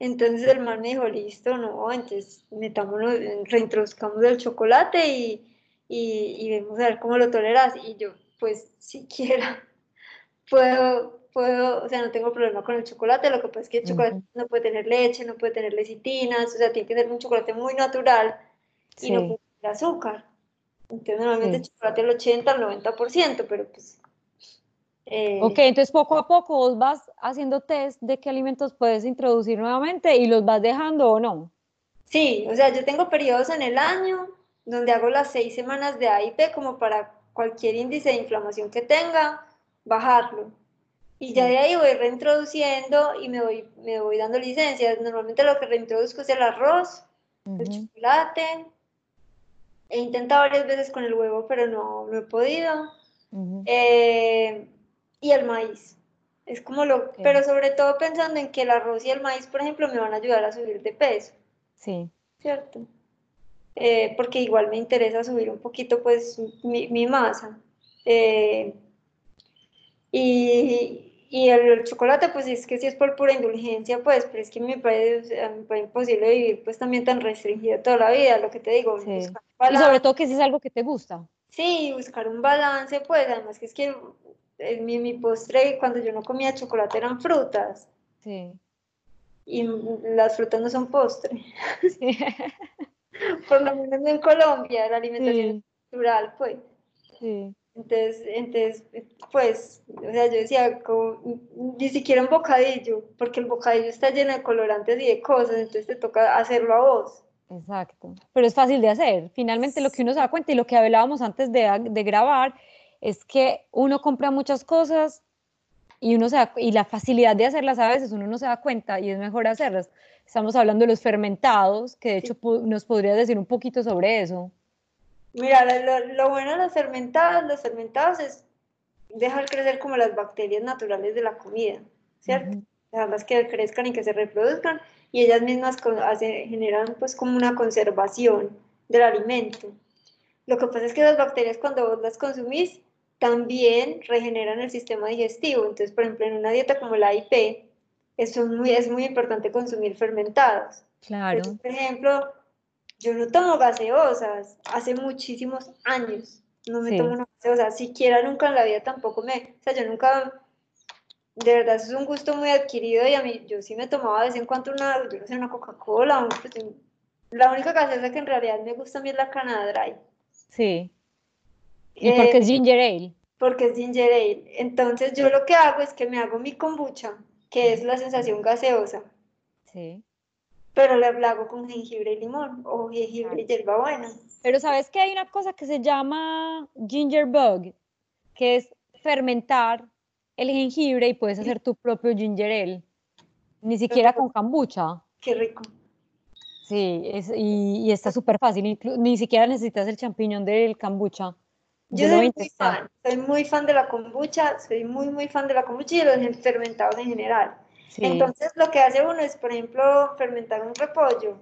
Entonces el man me dijo, listo, no, entonces metámonos, reintroduzcamos el chocolate y, y, y vemos a ver cómo lo toleras. Y yo, pues, siquiera puedo puedo, o sea, no tengo problema con el chocolate, lo que pasa es que el chocolate no puede tener leche, no puede tener lecitinas, o sea, tiene que ser un chocolate muy natural y no puede tener azúcar. Entonces, normalmente el chocolate el 80 al 90%, pero pues... Eh, ok, entonces poco a poco vos vas haciendo test de qué alimentos puedes introducir nuevamente y los vas dejando o no. Sí, o sea, yo tengo periodos en el año donde hago las seis semanas de AIP como para cualquier índice de inflamación que tenga, bajarlo. Y ya de ahí voy reintroduciendo y me voy, me voy dando licencias. Normalmente lo que reintroduzco es el arroz, el chocolate. He intentado varias veces con el huevo, pero no, no he podido. Eh, y el maíz. Es como lo, pero sobre todo pensando en que el arroz y el maíz, por ejemplo, me van a ayudar a subir de peso. Sí. ¿Cierto? Eh, porque igual me interesa subir un poquito, pues, mi, mi masa. Eh, y, y el, chocolate, pues es que si es por pura indulgencia, pues, pero es que me parece, imposible vivir pues también tan restringido toda la vida, lo que te digo. Y sobre todo que si es algo que te gusta. Sí, buscar un balance, pues, además que es que en mi, mi postre, cuando yo no comía chocolate, eran frutas. Sí. Y las frutas no son postre. Sí. por lo menos en Colombia, la alimentación natural, pues. Sí. Entonces, entonces, pues, o sea, yo decía, como, ni siquiera un bocadillo, porque el bocadillo está lleno de colorantes y de cosas, entonces te toca hacerlo a vos. Exacto, pero es fácil de hacer. Finalmente lo que uno se da cuenta y lo que hablábamos antes de, de grabar es que uno compra muchas cosas y, uno se y la facilidad de hacerlas a veces uno no se da cuenta y es mejor hacerlas. Estamos hablando de los fermentados, que de hecho nos podrías decir un poquito sobre eso. Mira, lo, bueno de los fermentados, los fermentados es dejar crecer como las bacterias naturales de la comida, ¿cierto? Dejarlas que crezcan y que se reproduzcan y ellas mismas generan pues como una conservación del alimento. Lo que pasa es que las bacterias cuando vos las consumís también regeneran el sistema digestivo. Entonces, por ejemplo, en una dieta como la IP, es muy, es muy importante consumir fermentados. Claro. por ejemplo, yo no tomo gaseosas hace muchísimos años. No me tomo una gaseosa, siquiera nunca en la vida tampoco me, o sea, yo nunca, de verdad, es un gusto muy adquirido y a mí, yo sí me tomaba de vez en cuando una, yo no sé, una Coca-Cola, pues, la única gaseosa que en realidad me gusta a mí es la Canada Dry. Sí. ¿Y porque es eh, ginger ale? Porque es ginger ale. Entonces yo lo que hago es que me hago mi kombucha, que es la sensación gaseosa. Sí pero le hago con jengibre y limón o jengibre y hierbabuena. Pero sabes que hay una cosa que se llama ginger bug, que es fermentar el jengibre y puedes hacer tu propio ginger ale, ni siquiera con kombucha. Qué rico. Sí, es, y, está súper fácil, ni siquiera necesitas el champiñón del kombucha. Yo, soy muy fan, soy muy fan de la kombucha, soy muy, muy fan de la kombucha y de los fermentados en general. Entonces, lo que hace uno es, por ejemplo, fermentar un repollo.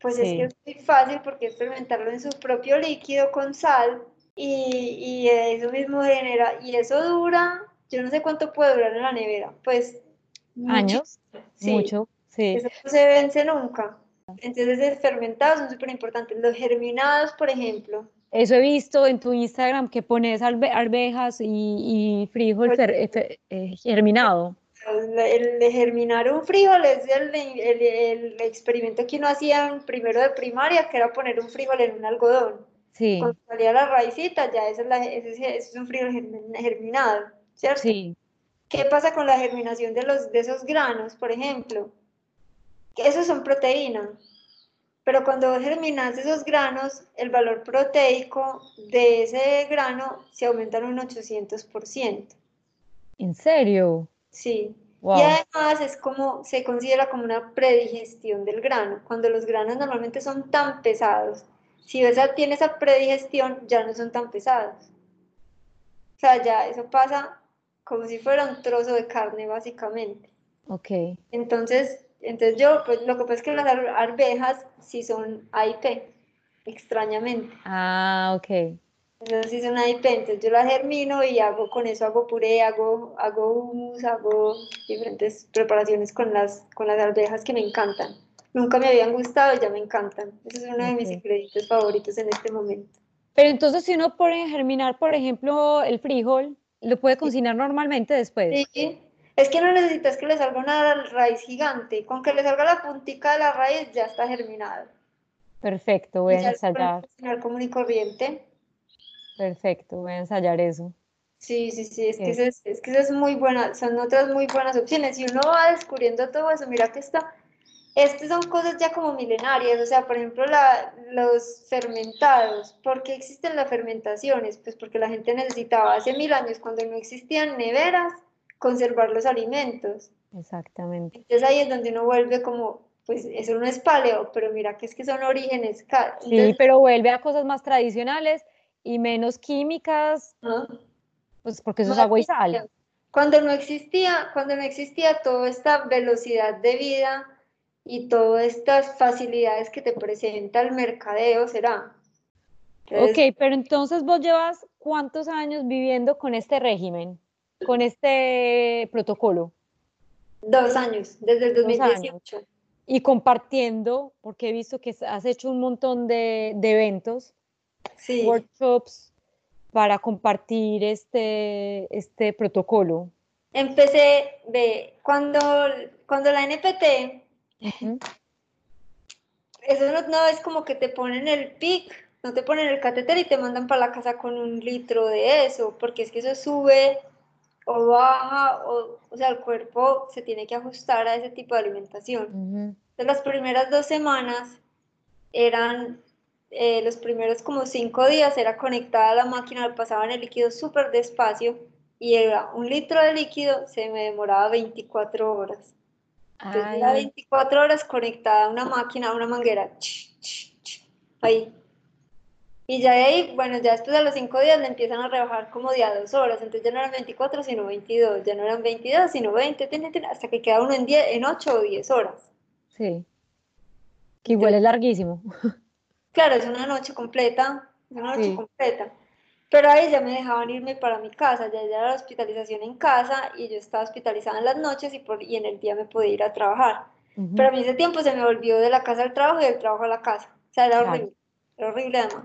Pues es que es muy fácil porque es fermentarlo en su propio líquido con sal y, y eso mismo genera, y eso dura, yo no sé cuánto puede durar en la nevera, pues... ¿Años? Mucho, sí. Eso no se vence nunca. Entonces, los fermentados son súper importantes. Los germinados, por ejemplo. Eso he visto en tu Instagram que pones arvejas y, frijol eh, eh, germinado. El de germinar un frijol es el, el, experimento que uno hacía en primero de primaria, que era poner un frijol en un algodón. Sí. Cuando salía la raicita, ya esa es, ese, es un frijol germinado, ¿cierto? Sí. ¿Qué pasa con la germinación de, los, de esos granos, por ejemplo? Que esos son proteínas. Pero cuando germinas esos granos, el valor proteico de ese grano se aumenta en un 800%. ¿En serio? Sí. Y además es como, se considera como una predigestión del grano. Cuando los granos normalmente son tan pesados, si esa, tiene esa predigestión, ya no son tan pesados. O sea, ya eso pasa como si fuera un trozo de carne, básicamente. Ok. Entonces, entonces yo, pues lo que pasa es que las arvejas sí son AIP, extrañamente. Ah, ok. Entonces sí son AIP, entonces yo las germino y hago con eso, hago puré, hago, hago hummus, hago diferentes preparaciones con las, con las arvejas que me encantan. Nunca me habían gustado y ya me encantan. Ese es uno de mis ingredientes favoritos en este momento. Pero entonces si uno pone a germinar, por ejemplo, el frijol, ¿lo puede cocinar normalmente después? Sí, es que no necesitas que le salga una raíz gigante, con que le salga la puntica de la raíz ya está germinado. Perfecto, voy a ensayar. común y corriente. Perfecto, voy a ensayar eso. Sí, sí, sí, es, Que, es, es que es muy buena, son otras muy buenas opciones. Y uno va descubriendo todo eso, mira que está, estas son cosas ya como milenarias, o sea, por ejemplo, la, los fermentados. ¿Por qué existen las fermentaciones? Pues porque la gente necesitaba hace mil años, cuando no existían neveras, conservar los alimentos. Exactamente. Entonces ahí es donde uno vuelve como, pues eso no es paleo, pero mira que es que son orígenes. sí, pero vuelve a cosas más tradicionales y menos químicas, pues porque eso es agua y sal. Cuando no existía, cuando no existía toda esta velocidad de vida y todas estas facilidades que te presenta el mercadeo, será. ok, pero entonces vos llevas cuántos años viviendo con este régimen? con este protocolo? Dos años, desde el 2018. Y compartiendo, porque he visto que has hecho un montón de, eventos, workshops, para compartir este, este protocolo. Empecé de cuando, cuando la NPT, eso no, no, es como que te ponen el PIC, no te ponen el catéter y te mandan para la casa con un litro de eso, porque es que eso sube o baja, o, o sea, el cuerpo se tiene que ajustar a ese tipo de alimentación. Entonces, las primeras dos semanas eran, eh, los primeros como cinco días era conectada a la máquina, pasaban el líquido súper despacio y era un litro de líquido, se me demoraba 24 horas. Entonces, era 24 horas conectada a una máquina, a una manguera, ahí, y ya de ahí, bueno, ya después de los cinco días le empiezan a rebajar como día dos horas, entonces ya no eran 24 sino 22, ya no eran 22 sino 20, hasta que queda uno en, 10, en 8 o 10 horas. Sí, que igual es larguísimo. Claro, es una noche completa, es una noche completa. Pero ahí ya me dejaban irme para mi casa, ya era la hospitalización en casa y yo estaba hospitalizada en las noches y, por, y en el día me podía ir a trabajar. Pero a mí ese tiempo se me volvió de la casa al trabajo y del trabajo a la casa. O sea, era horrible, era horrible además.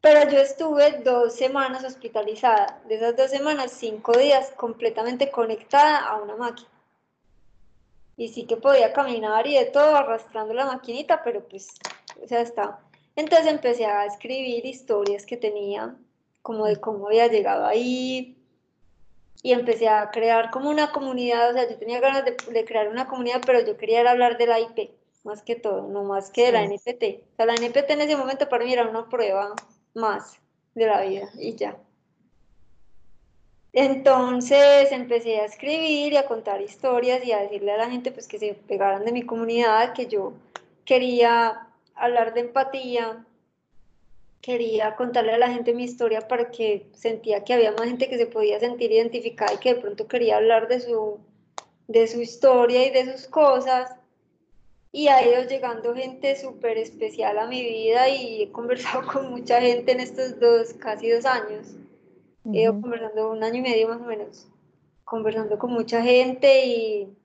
Pero yo estuve dos semanas hospitalizada. De esas dos semanas, cinco días completamente conectada a una máquina. Y sí que podía caminar y de todo arrastrando la maquinita, pero pues, o sea, está. Entonces empecé a escribir historias que tenía, como de cómo había llegado ahí. Y empecé a crear como una comunidad, o sea, yo tenía ganas de, crear una comunidad, pero yo quería hablar de la IP, más que todo, no más que de la NPT. O sea, la NPT en ese momento para mí era una prueba más de la vida y ya. Entonces empecé a escribir y a contar historias y a decirle a la gente pues que se pegaran de mi comunidad, que yo quería hablar de empatía, quería contarle a la gente mi historia para que sentía que había más gente que se podía sentir identificada y que de pronto quería hablar de su, de su historia y de sus cosas y ha ido llegando gente súper especial a mi vida y he conversado con mucha gente en estos dos, casi dos años. He ido conversando un año y medio más o menos, conversando con mucha gente y,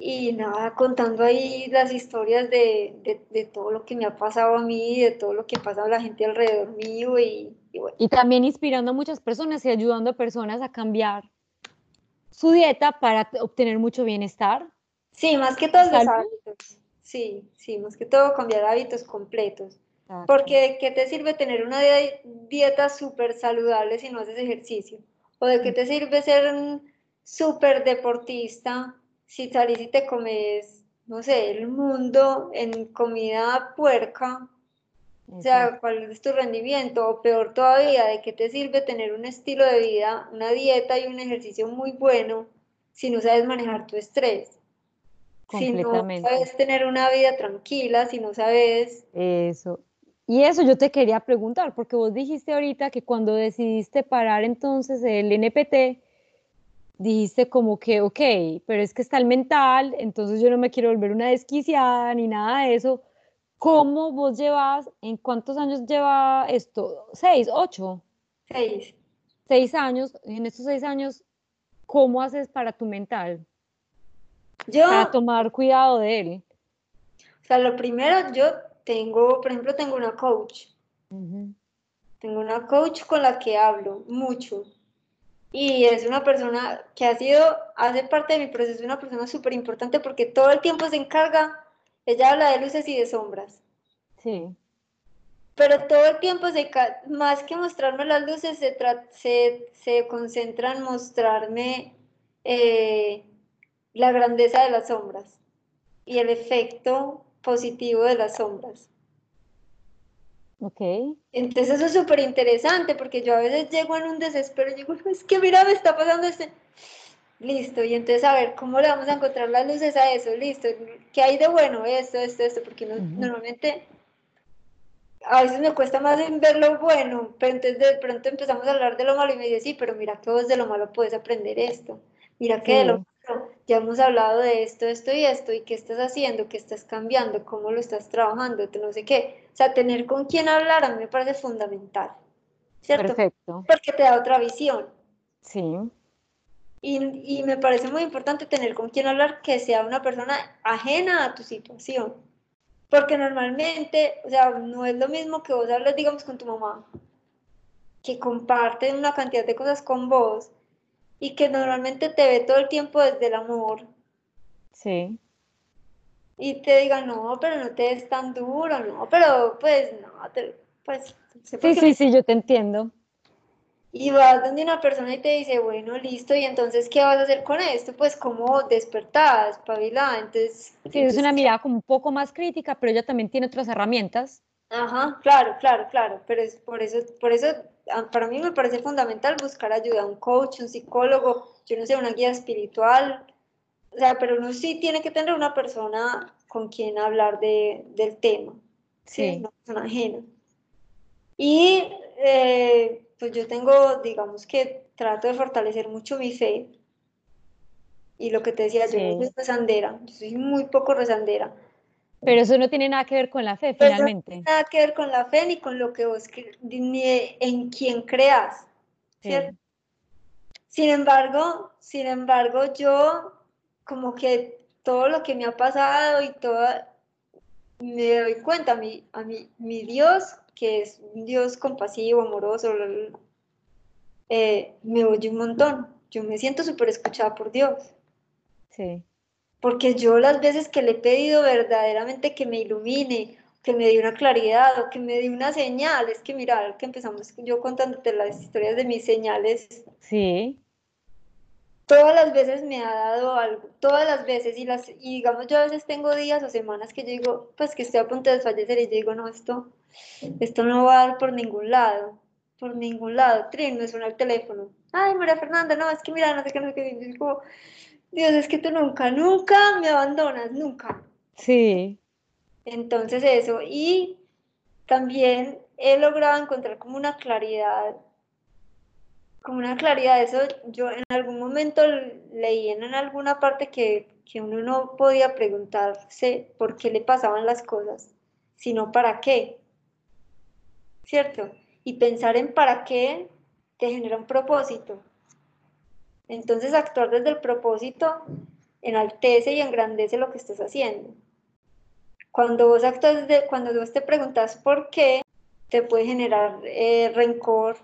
y nada, contando ahí las historias de, de, todo lo que me ha pasado a mí, de todo lo que ha pasado a la gente alrededor mío y, y, bueno. y también inspirando a muchas personas y ayudando a personas a cambiar su dieta para obtener mucho bienestar. Sí, más que todo los hábitos. Sí, sí, más que todo cambiar hábitos completos. Porque qué te sirve tener una dieta súper saludable si no haces ejercicio? ¿O de qué te sirve ser un súper deportista si salís y te comes, no sé, el mundo en comida puerca? O sea, ¿cuál es tu rendimiento? O peor todavía, ¿de qué te sirve tener un estilo de vida, una dieta y un ejercicio muy bueno si no sabes manejar tu estrés? Si no sabes tener una vida tranquila, si no sabes... Eso. Y eso yo te quería preguntar, porque vos dijiste ahorita que cuando decidiste parar entonces el NPT, dijiste como que, ok, pero es que está el mental, entonces yo no me quiero volver una desquiciada ni nada de eso. ¿Cómo vos llevas, en cuántos años lleva esto? ¿Seis, ocho? Seis. Seis años, en estos seis años, ¿cómo haces para tu mental? Yo, para tomar cuidado de él. O sea, lo primero, yo tengo, por ejemplo, tengo una coach. Tengo una coach con la que hablo mucho. Y es una persona que ha sido, hace parte de mi proceso, una persona súper importante porque todo el tiempo se encarga, ella habla de luces y de sombras. Sí. Pero todo el tiempo, se, más que mostrarme las luces, se, se, se concentra en mostrarme eh, la grandeza de las sombras y el efecto positivo de las sombras. Ok. Entonces eso es súper interesante porque yo a veces llego en un desespero y digo, es que mira, me está pasando este... Listo, y entonces a ver, ¿cómo le vamos a encontrar las luces a eso? Listo, ¿qué hay de bueno? Esto, esto, esto, porque normalmente a veces me cuesta más en ver lo bueno, pero entonces de pronto empezamos a hablar de lo malo y me dice, sí, pero mira que vos de lo malo puedes aprender esto, mira que de lo ya hemos hablado de esto, esto y esto, y qué estás haciendo, qué estás cambiando, cómo lo estás trabajando, no sé qué. O sea, tener con quién hablar a mí me parece fundamental, ¿cierto? Perfecto. Porque te da otra visión. Sí. Y, y me parece muy importante tener con quién hablar que sea una persona ajena a tu situación. Porque normalmente, o sea, no es lo mismo que vos hables, digamos, con tu mamá, que comparte una cantidad de cosas con vos, y que normalmente te ve todo el tiempo desde el amor. Sí. Y te diga, no, pero no te es tan duro, no, pero pues no, pues... sí, sí, sí, yo te entiendo. Y vas donde una persona y te dice, bueno, listo, y entonces, ¿qué vas a hacer con esto? Pues como despertada, espabilada, entonces... Sí, es una mirada como un poco más crítica, pero ella también tiene otras herramientas. Ajá, claro, claro, claro, pero es por eso, por eso Ah, para mí me parece fundamental buscar ayuda, un coach, un psicólogo, yo no sé, una guía espiritual, o sea, pero uno sí tiene que tener una persona con quien hablar de, del tema, ¿sí? Una persona ajena. Y eh, pues yo tengo, digamos que trato de fortalecer mucho mi fe. Y lo que te decía, yo no soy rezandera, yo soy muy poco rezandera pero eso no tiene nada que ver con la fe, finalmente. No tiene nada que ver con la fe ni con lo que vos, ni en quien creas. ¿cierto? Sin embargo, sin embargo, yo como que todo lo que me ha pasado y toda, me doy cuenta, a mi, a mi, mi Dios, que es un Dios compasivo, amoroso, eh, me oye un montón. Yo me siento súper escuchada por Dios. Sí porque yo las veces que le he pedido verdaderamente que me ilumine, que me dé una claridad o que me dé una señal, es que mira, que empezamos yo contándote las historias de mis señales. Sí. Todas las veces me ha dado algo, todas las veces, y, las, y digamos, yo a veces tengo días o semanas que yo digo, pues que estoy a punto de desfallecer y yo digo, no, esto, esto no va a dar por ningún lado, por ningún lado. Trin, me suena el teléfono. Ay, María Fernanda, no, es que mira, no sé qué, no sé qué. Yo digo, Dios, es que tú nunca, nunca me abandonas, nunca. Sí. Entonces eso, y también he logrado encontrar como una claridad como una claridad. Eso yo en algún momento leí en alguna parte que, que uno no podía preguntarse por qué le pasaban las cosas, sino para qué. ¿Cierto? Y pensar en para qué te genera un propósito. Entonces actuar desde el propósito enaltece y engrandece lo que estás haciendo. Cuando vos actúas desde, cuando vos te preguntas por qué, te puede generar eh, rencor,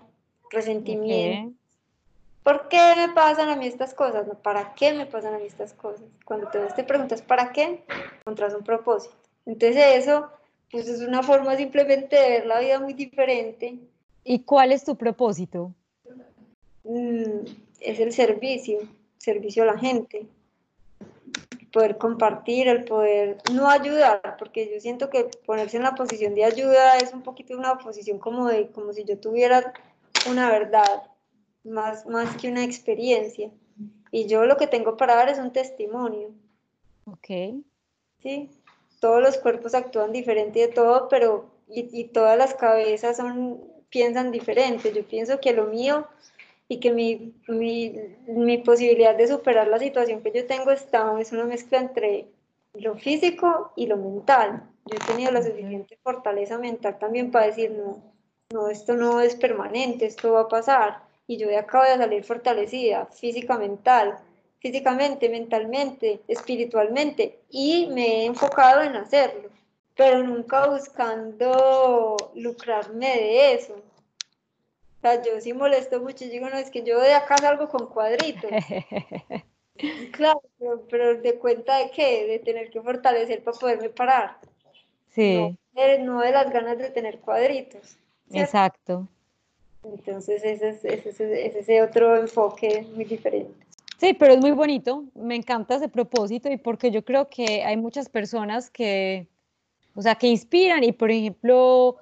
resentimiento. ¿Por qué me pasan a mí estas cosas? No, ¿Para qué me pasan a mí estas cosas? Cuando te, te preguntas ¿para qué? Encuentras un propósito. Entonces eso pues es una forma simplemente de ver la vida muy diferente. ¿Y cuál es tu propósito? Mm, es el servicio, servicio a la gente poder compartir, el poder no ayudar, porque yo siento que ponerse en la posición de ayuda es un poquito una posición como de, como si yo tuviera una verdad, más, más que una experiencia. Y yo lo que tengo para dar es un testimonio. Ok. Sí, todos los cuerpos actúan diferente de todo, pero y, y todas las cabezas son, piensan diferente. Yo pienso que lo mío y que mi, mi, mi, posibilidad de superar la situación que yo tengo está, es una mezcla entre lo físico y lo mental. Yo he tenido la suficiente fortaleza mental también para decir, no, no, esto no es permanente, esto va a pasar. Y yo acabo de salir fortalecida, física, mental, físicamente, mentalmente, espiritualmente, y me he enfocado en hacerlo, pero nunca buscando lucrarme de eso sea, yo sí molesto mucho, digo, no, es que yo de acá salgo con cuadritos. claro, pero, de cuenta de qué, de tener que fortalecer para poderme parar. Sí. No, de las ganas de tener cuadritos. Exacto. Entonces ese es, ese, es ese otro enfoque muy diferente. Sí, pero es muy bonito, me encanta ese propósito y porque yo creo que hay muchas personas que, o sea, que inspiran y por ejemplo,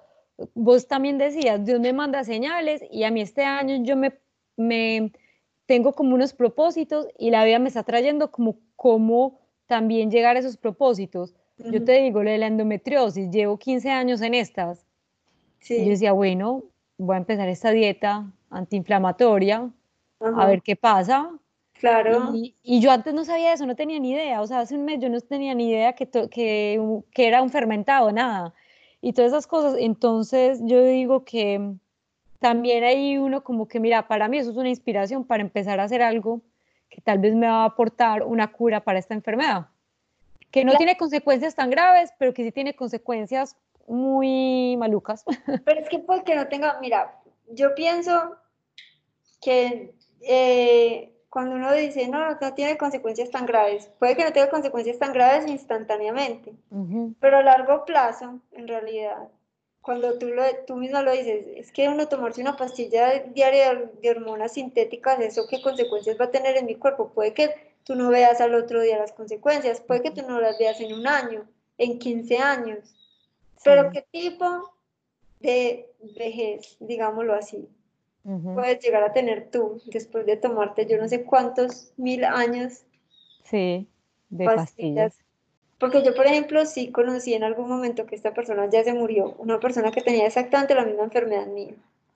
vos también decías, Dios me manda señales y a mí este año yo me, me tengo como unos propósitos y la vida me está trayendo como cómo también llegar a esos propósitos. Yo te digo, lo de la endometriosis, llevo 15 años en estas. Sí. Y yo decía, bueno, voy a empezar esta dieta antiinflamatoria, a ver qué pasa. Claro. Y, y, yo antes no sabía eso, no tenía ni idea. O sea, hace un mes yo no tenía ni idea que, que, que era un fermentado, nada y todas esas cosas. Entonces yo digo que también hay uno como que, mira, para mí eso es una inspiración para empezar a hacer algo que tal vez me va a aportar una cura para esta enfermedad, que no tiene consecuencias tan graves, pero que sí tiene consecuencias muy malucas. Pero es que puede que no tenga, mira, yo pienso que eh, cuando uno dice, no, no, tiene consecuencias tan graves, puede que no tenga consecuencias tan graves instantáneamente, pero a largo plazo, en realidad, cuando tú, lo, tú misma lo dices, es que uno tomarse una pastilla diaria de, hormonas sintéticas, ¿eso qué consecuencias va a tener en mi cuerpo? Puede que tú no veas al otro día las consecuencias, puede que tú no las veas en un año, en 15 años, pero ¿qué tipo de vejez, digámoslo así? puedes llegar a tener tú después de tomarte yo no sé cuántos mil años sí, de pastillas. Porque yo, por ejemplo, sí conocí en algún momento que esta persona ya se murió, una persona que tenía exactamente la misma enfermedad mía.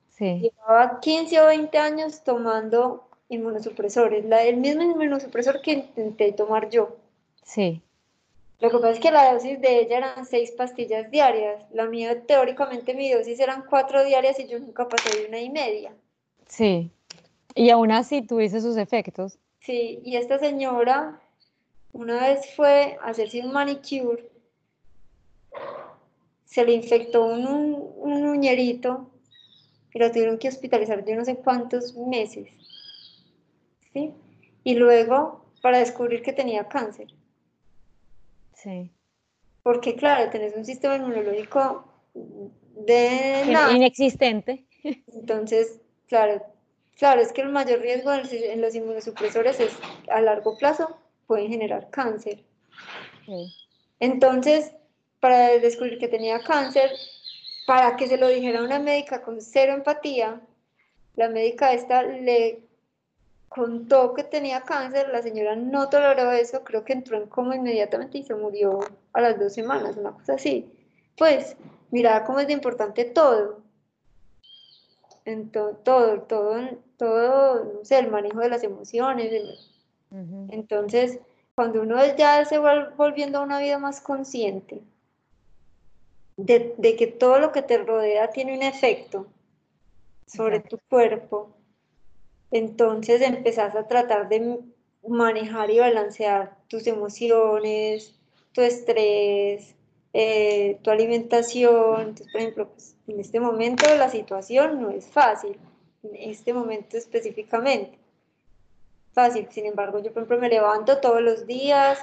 Sí. Llevaba 15 o 20 años tomando inmunosupresores, la, el mismo inmunosupresor que intenté tomar yo. Sí. Lo que pasa es que la dosis de ella eran seis pastillas diarias. La mía, teóricamente, mi dosis eran cuatro diarias y yo nunca pasé de una y media. Sí. Y aún así tuviste sus efectos. Sí, y esta señora una vez fue a hacerse un manicure, se le infectó un, un, uñerito y la tuvieron que hospitalizar de no sé cuántos meses. ¿Sí? Y luego para descubrir que tenía cáncer. Sí. Porque claro, tenés un sistema inmunológico de inexistente. Entonces, claro, claro, es que el mayor riesgo en los inmunosupresores es a largo plazo pueden generar cáncer. Entonces, para descubrir que tenía cáncer, para que se lo dijera una médica con cero empatía, la médica esta le contó que tenía cáncer, la señora no toleró eso, creo que entró en coma inmediatamente y se murió a las dos semanas, una cosa así. Pues, mira cómo es de importante todo. entonces, todo, todo, todo, no sé, el manejo de las emociones. Entonces, cuando uno ya se va volviendo a una vida más consciente de, de, que todo lo que te rodea tiene un efecto sobre tu cuerpo, entonces empezás a tratar de manejar y balancear tus emociones, tu estrés, eh, tu alimentación. Entonces, por ejemplo, pues, en este momento la situación no es fácil, en este momento específicamente. Fácil, sin embargo, yo por ejemplo me levanto todos los días,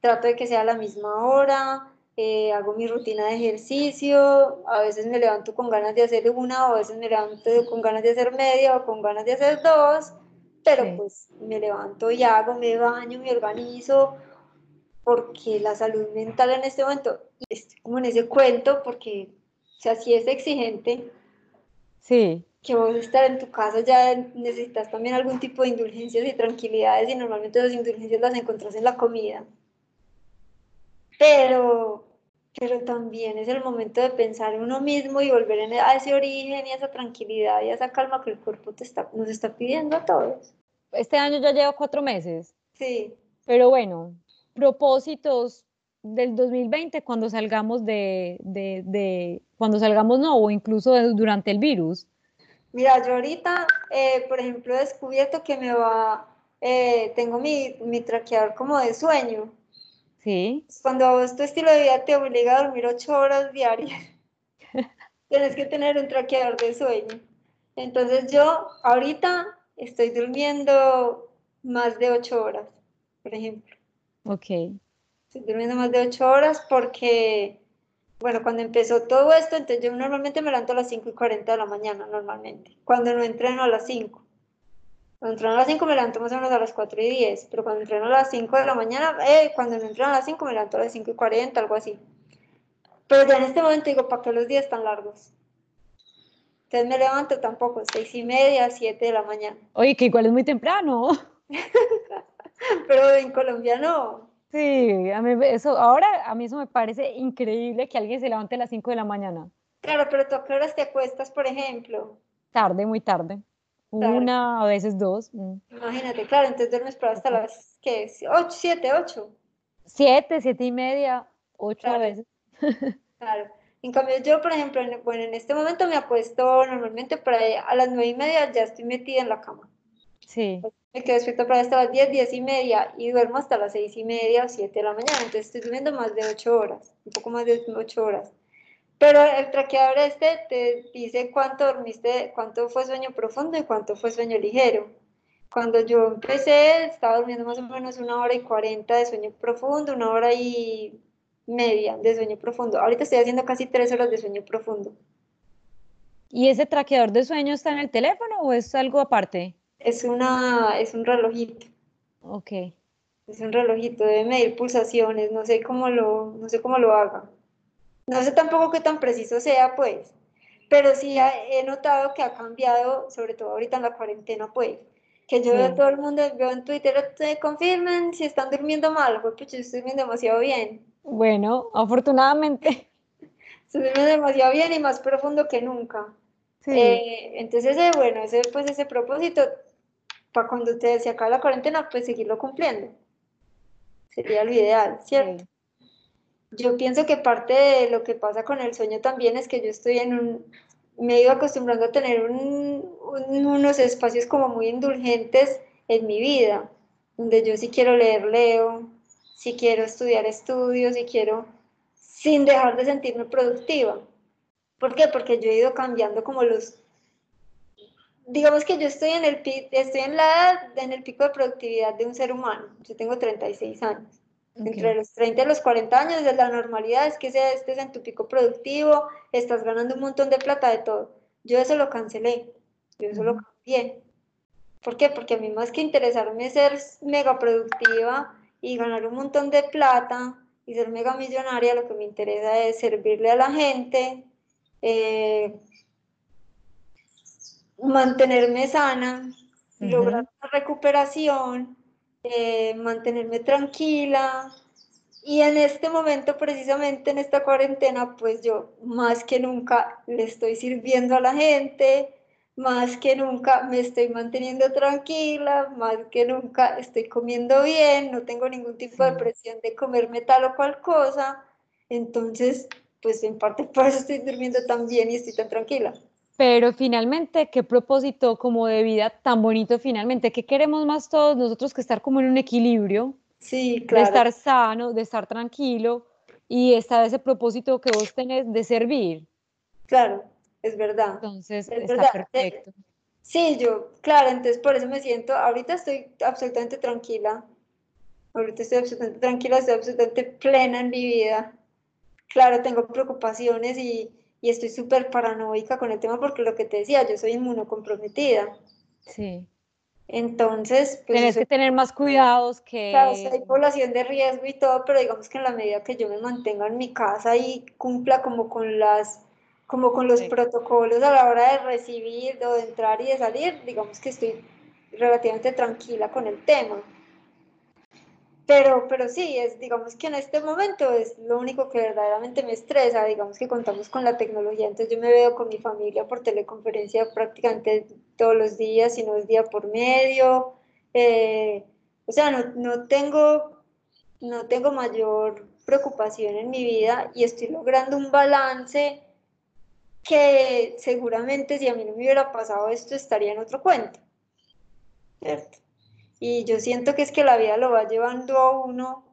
trato de que sea a la misma hora, eh, hago mi rutina de ejercicio, a veces me levanto con ganas de hacer una, o a veces me levanto con ganas de hacer media, o con ganas de hacer dos, pero pues me levanto y hago, me baño, me organizo, porque la salud mental en este momento, estoy como en ese cuento, porque, o sea, si es exigente, sí. que vos estar en tu casa ya necesitas también algún tipo de indulgencias y tranquilidades, y normalmente esas indulgencias las encontrás en la comida. Pero, pero también es el momento de pensar en uno mismo y volver a ese origen y a esa tranquilidad y a esa calma que el cuerpo te está, nos está pidiendo a todos. Este año ya llevo cuatro meses. Sí. Pero bueno, propósitos del 2020 cuando salgamos de, de, de, cuando salgamos no, o incluso durante el virus? Mira, yo ahorita, eh, por ejemplo, he descubierto que me va, eh, tengo mi, mi traqueador como de sueño. Sí. Cuando tu estilo de vida te obliga a dormir ocho horas diarias, tienes que tener un traqueador de sueño. Entonces yo ahorita estoy durmiendo más de ocho horas, por ejemplo. Ok. Estoy durmiendo más de ocho horas porque, bueno, cuando empezó todo esto, entonces yo normalmente me levanto a las 5 y 40 de la mañana, normalmente. Cuando no entreno a las 5. Cuando entreno a las 5 me levanto más o menos a las 4 y 10, pero cuando entreno a las 5 de la mañana, eh, cuando no entreno a las 5 me levanto a las 5 y 40, algo así. Pero ya en este momento digo, ¿para qué los días tan largos? Entonces me levanto tampoco, 6 y media, 7 de la mañana. Oye, que igual es muy temprano. pero en Colombia no. Sí, a mí eso, ahora a mí eso me parece increíble que alguien se levante a las 5 de la mañana. Claro, pero tú a qué horas te acuestas, por ejemplo? Tarde, muy tarde. Una, a veces dos. Mm. Imagínate, claro, entonces duermes para hasta las, ¿qué? 8, 7, 8. 7, 7 y media, 8 a veces. claro. En cambio, yo, por ejemplo, en, bueno, en este momento me apuesto normalmente para a las 9 y media ya estoy metida en la cama. Sí me quedo despierta para hasta las 10, 10 y media y duermo hasta las 6 y media o 7 de la mañana. Entonces estoy durmiendo más de 8 horas, un poco más de 8 horas. Pero el traqueador este te dice cuánto dormiste, cuánto fue sueño profundo y cuánto fue sueño ligero. Cuando yo empecé, estaba durmiendo más o menos una hora y 40 de sueño profundo, una hora y media de sueño profundo. Ahorita estoy haciendo casi 3 horas de sueño profundo. ¿Y ese traqueador de sueño está en el teléfono o es algo aparte? Es, una, es un relojito. Ok. Es un relojito, debe medir pulsaciones, no sé cómo lo, no sé cómo lo haga. No sé tampoco qué tan preciso sea, pues, pero sí he notado que ha cambiado, sobre todo ahorita en la cuarentena, pues, que yo veo a todo el mundo, veo en Twitter, te confirmen si están durmiendo mal, pues yo estoy durmiendo demasiado bien. Bueno, afortunadamente. Estoy durmiendo demasiado bien y más profundo que nunca. Sí. Eh, entonces, bueno, ese, pues ese propósito para cuando te, se acaba la cuarentena, pues seguirlo cumpliendo. Sería lo ideal, ¿cierto? Yo pienso que parte de lo que pasa con el sueño también es que yo estoy en un, me he ido acostumbrando a tener unos espacios como muy indulgentes en mi vida, donde yo si quiero leer, leo, si quiero estudiar, estudio, si quiero, sin dejar de sentirme productiva. ¿Por qué? Porque yo he ido cambiando como los, digamos que yo estoy en el estoy en la en el pico de productividad de un ser humano. Yo tengo 36 años. Entre los 30 y los 40 años, de la normalidad es que estés en tu pico productivo, estás ganando un montón de plata de todo. Yo eso lo cancelé, yo eso lo cambié. ¿Por qué? Porque a mí más que interesarme ser mega productiva y ganar un montón de plata y ser mega millonaria, lo que me interesa es servirle a la gente, eh, mantenerme sana, lograr una recuperación, eh, mantenerme tranquila. Y en este momento, precisamente en esta cuarentena, pues yo más que nunca le estoy sirviendo a la gente, más que nunca me estoy manteniendo tranquila, más que nunca estoy comiendo bien, no tengo ningún tipo de presión de comerme tal o cual cosa, entonces, pues en parte por eso estoy durmiendo tan bien y estoy tan tranquila. Pero finalmente, qué propósito como de vida tan bonito finalmente, ¿qué queremos más todos nosotros que estar como en un equilibrio? Sí, claro. De estar sano, de estar tranquilo y estar ese propósito que vos tenés de servir. Claro, es verdad. Entonces, está perfecto. Sí, yo, claro, entonces por eso me siento, ahorita estoy absolutamente tranquila, ahorita estoy absolutamente tranquila, estoy absolutamente plena en mi vida. Claro, tengo preocupaciones y, y estoy súper paranoica con el tema porque lo que te decía, yo soy inmunocomprometida. Sí. Entonces, pues... Tienes que tener más cuidados que... Claro, hay población de riesgo y todo, pero digamos que en la medida que yo me mantenga en mi casa y cumpla como con las como con los protocolos a la hora de recibir o de entrar y de salir, digamos que estoy relativamente tranquila con el tema. Pero, pero sí, es, digamos que en este momento es lo único que verdaderamente me estresa, digamos que contamos con la tecnología, entonces yo me veo con mi familia por teleconferencia prácticamente todos los días, y no es día por medio, eh, o sea, no, no, tengo, no tengo mayor preocupación en mi vida y estoy logrando un balance que seguramente si a mí no me hubiera pasado esto estaría en otro cuento, ¿cierto? Y yo siento que es que la vida lo va llevando a uno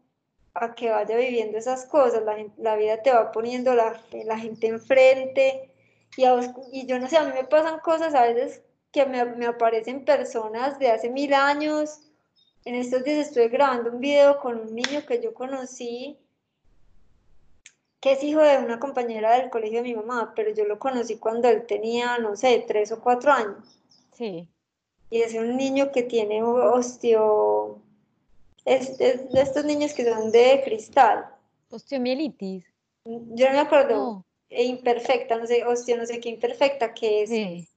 a que vaya viviendo esas cosas, la, la vida te va poniendo la, la gente enfrente y, y yo no sé, a mí me pasan cosas a veces que me, me aparecen personas de hace mil años. En estos días estoy grabando un video con un niño que yo conocí que es hijo de una compañera del colegio de mi mamá, pero yo lo conocí cuando él tenía, no sé, tres o cuatro años. Sí. Y es un niño que tiene osteo... Es, de estos niños que son de cristal. Osteomielitis. Yo no me acuerdo. E imperfecta, no sé, osteo, no sé qué imperfecta, que es... Sí.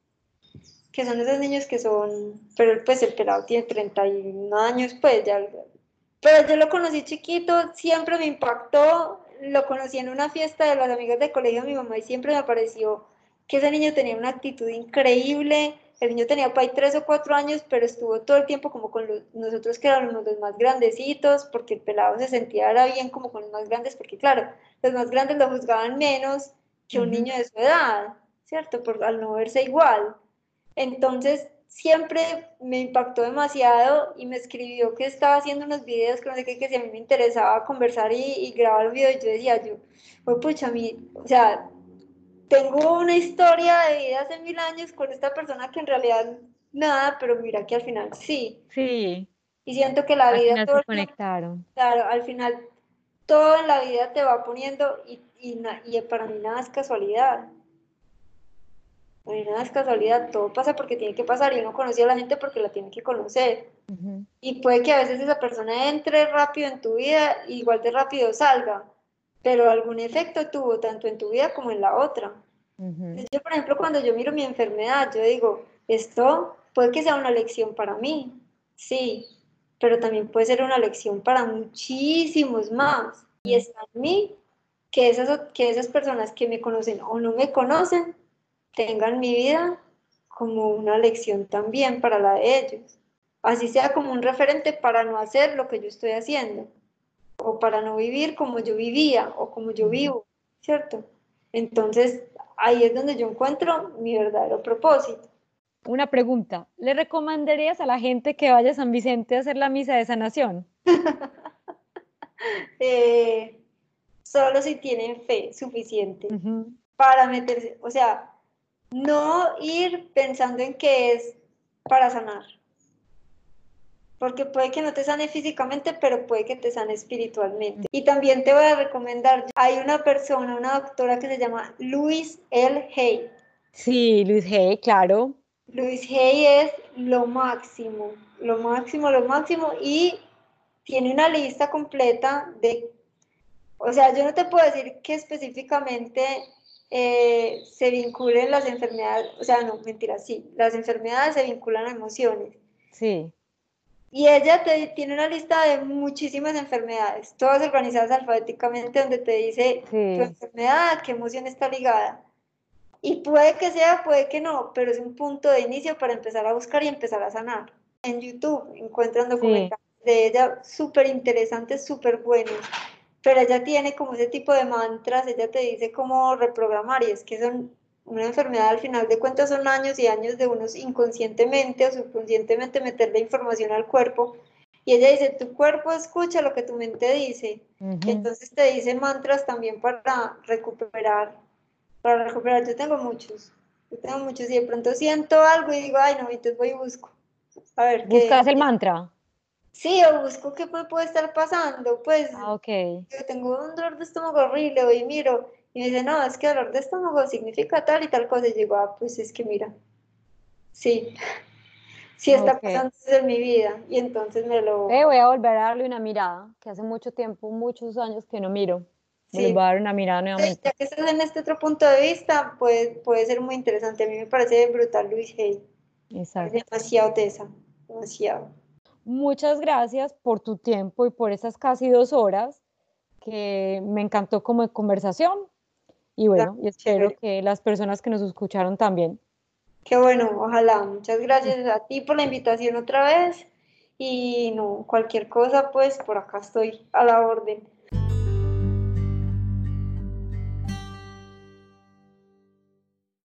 Que son esos niños que son... Pero pues el pelado tiene 31 años, pues ya... Pero yo lo conocí chiquito, siempre me impactó lo conocí en una fiesta de las amigas de colegio de mi mamá y siempre me pareció que ese niño tenía una actitud increíble. El niño tenía por ahí tres o cuatro años, pero estuvo todo el tiempo como con nosotros que éramos los más grandecitos, porque el pelado se sentía ahora bien como con los más grandes, porque claro, los más grandes lo juzgaban menos que un niño de su edad, ¿cierto? Por, al no verse igual. Entonces, siempre me impactó demasiado y me escribió que estaba haciendo unos videos que no sé qué, que si a mí me interesaba conversar y, grabar un video, y yo decía, yo, pues pucha, a mí, o sea, tengo una historia de vida hace mil años con esta persona que en realidad nada, pero mira que al final sí. Sí. Y siento que la vida... Final se conectaron. Claro, al final todo en la vida te va poniendo y, y, y para mí nada es casualidad no hay nada es casualidad, todo pasa porque tiene que pasar y uno conoce a la gente porque la tiene que conocer. Y puede que a veces esa persona entre rápido en tu vida, igual de rápido salga, pero algún efecto tuvo tanto en tu vida como en la otra. Yo, por ejemplo, cuando yo miro mi enfermedad, yo digo, esto puede que sea una lección para mí, sí, pero también puede ser una lección para muchísimos más. Y está en mí que esas, que esas personas que me conocen o no me conocen, tengan mi vida como una lección también para la de ellos. Así sea como un referente para no hacer lo que yo estoy haciendo, o para no vivir como yo vivía o como yo vivo, ¿cierto? Entonces, ahí es donde yo encuentro mi verdadero propósito. Una pregunta, ¿le recomendarías a la gente que vaya a San Vicente a hacer la misa de sanación? Eh, solo si tienen fe suficiente para meterse, o sea, no ir pensando en que es para sanar. Porque puede que no te sane físicamente, pero puede que te sane espiritualmente. Y también te voy a recomendar, hay una persona, una doctora que se llama Louise L. Hay. Sí, Louise Hay, claro. Louise Hay es lo máximo, lo máximo, lo máximo. Y tiene una lista completa de, o sea, yo no te puedo decir que específicamente eh, se vinculen las enfermedades, o sea, no, mentira, sí, las enfermedades se vinculan a emociones. Sí. Y ella te, tiene una lista de muchísimas enfermedades, todas organizadas alfabéticamente, donde te dice tu enfermedad, qué emoción está ligada. Y puede que sea, puede que no, pero es un punto de inicio para empezar a buscar y empezar a sanar. En YouTube encuentran documentales de ella súper interesantes, súper buenos, pero ella tiene como ese tipo de mantras, ella te dice cómo reprogramar y es que son una enfermedad al final de cuentas son años y años de unos inconscientemente o subconscientemente meterle información al cuerpo y ella dice, tu cuerpo escucha lo que tu mente dice. Entonces te dice mantras también para recuperar, para recuperar. Yo tengo muchos, yo tengo muchos y de pronto siento algo y digo, ay no, entonces voy y busco. A ver, ¿Buscas el mantra? Sí, o busco qué puede estar pasando. Pues ah, okay. yo tengo un dolor de estómago horrible, voy y miro. Y me dice, no, es que dolor de estómago significa tal y tal cosa. Y digo, ah, pues es que mira, sí, sí está pasando en mi vida. Y entonces me lo... Eh, voy a volver a darle una mirada, que hace mucho tiempo, muchos años que no miro. Sí. voy a dar una mirada nuevamente. Ya que estás en este otro punto de vista, puede, puede ser muy interesante. A mí me parece brutal Luis Hay. Exacto. Es demasiado tesa, demasiado. Muchas gracias por tu tiempo y por esas casi dos horas que me encantó como conversación. Y bueno, y espero que las personas que nos escucharon también. Qué bueno, ojalá. Muchas gracias a ti por la invitación otra vez. Y no, cualquier cosa, pues por acá estoy a la orden.